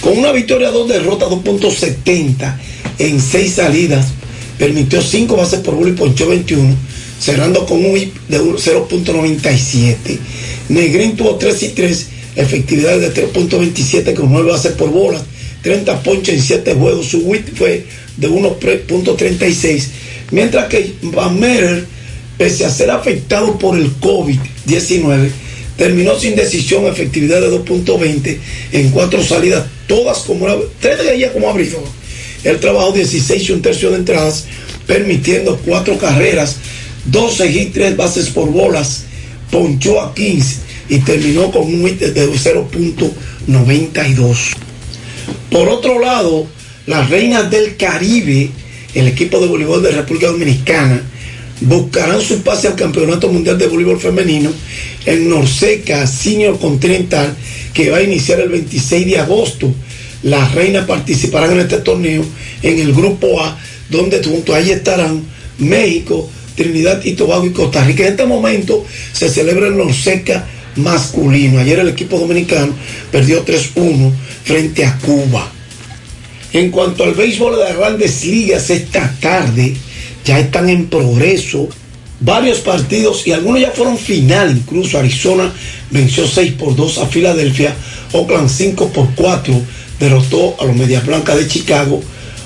con una victoria, dos derrotas, 2.70 en seis salidas. Permitió 5 bases por bola y ponchó 21, cerrando con un hit de 0.97. Negrín tuvo 3 y 3, efectividad de 3.27 con 9 bases por bola, 30 ponches en 7 juegos. Su whip fue de 1.36, mientras que Van Merer, pese a ser afectado por el COVID-19, terminó sin decisión, efectividad de 2.20 en cuatro salidas, todas como tres de ellas como abridor. Él trabajó 16 y un tercio de entradas, permitiendo cuatro carreras, 12 hits, 3 bases por bolas, ponchó a 15 y terminó con un hit de 0.92. Por otro lado, las Reinas del Caribe, el equipo de voleibol de República Dominicana, buscarán su pase al Campeonato Mundial de Voleibol Femenino en Norseca Senior Continental, que va a iniciar el 26 de agosto. Las reinas participarán en este torneo en el grupo A, donde junto a ellas estarán México, Trinidad y Tobago y Costa Rica. En este momento se celebra el Norseca masculino. Ayer el equipo dominicano perdió 3-1 frente a Cuba. En cuanto al béisbol de las grandes ligas, esta tarde ya están en progreso varios partidos y algunos ya fueron final. Incluso Arizona venció 6 por 2 a Filadelfia, Oakland 5 por 4 derrotó a los Medias Blancas de Chicago.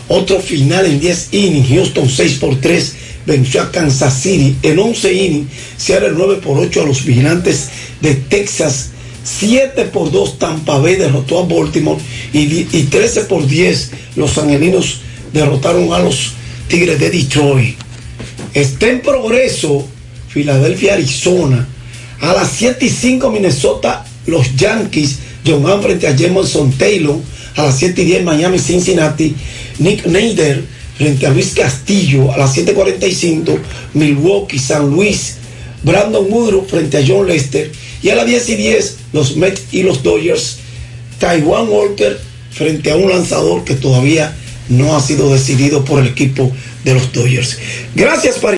Otro final en 10 innings, Houston 6 por 3 venció a Kansas City. En 11 innings, Seattle 9 por 8 a los Vigilantes de Texas. 7 por 2 Tampa Bay derrotó a Baltimore y, y 13 por 10 los angelinos derrotaron a los Tigres de Detroit. Está en progreso Filadelfia, Arizona. A las 7 y 5 Minnesota, los Yankees, John frente a Jameson Taylor. A las 7 y 10 Miami, Cincinnati, Nick Nader frente a Luis Castillo. A las 7.45 Milwaukee, San Luis, Brandon Woodruff frente a John Lester. Y a las 10 y 10 los Mets y los Dodgers. Taiwan Walker frente a un lanzador que todavía no ha sido decidido por el equipo de los Dodgers. Gracias, Pari.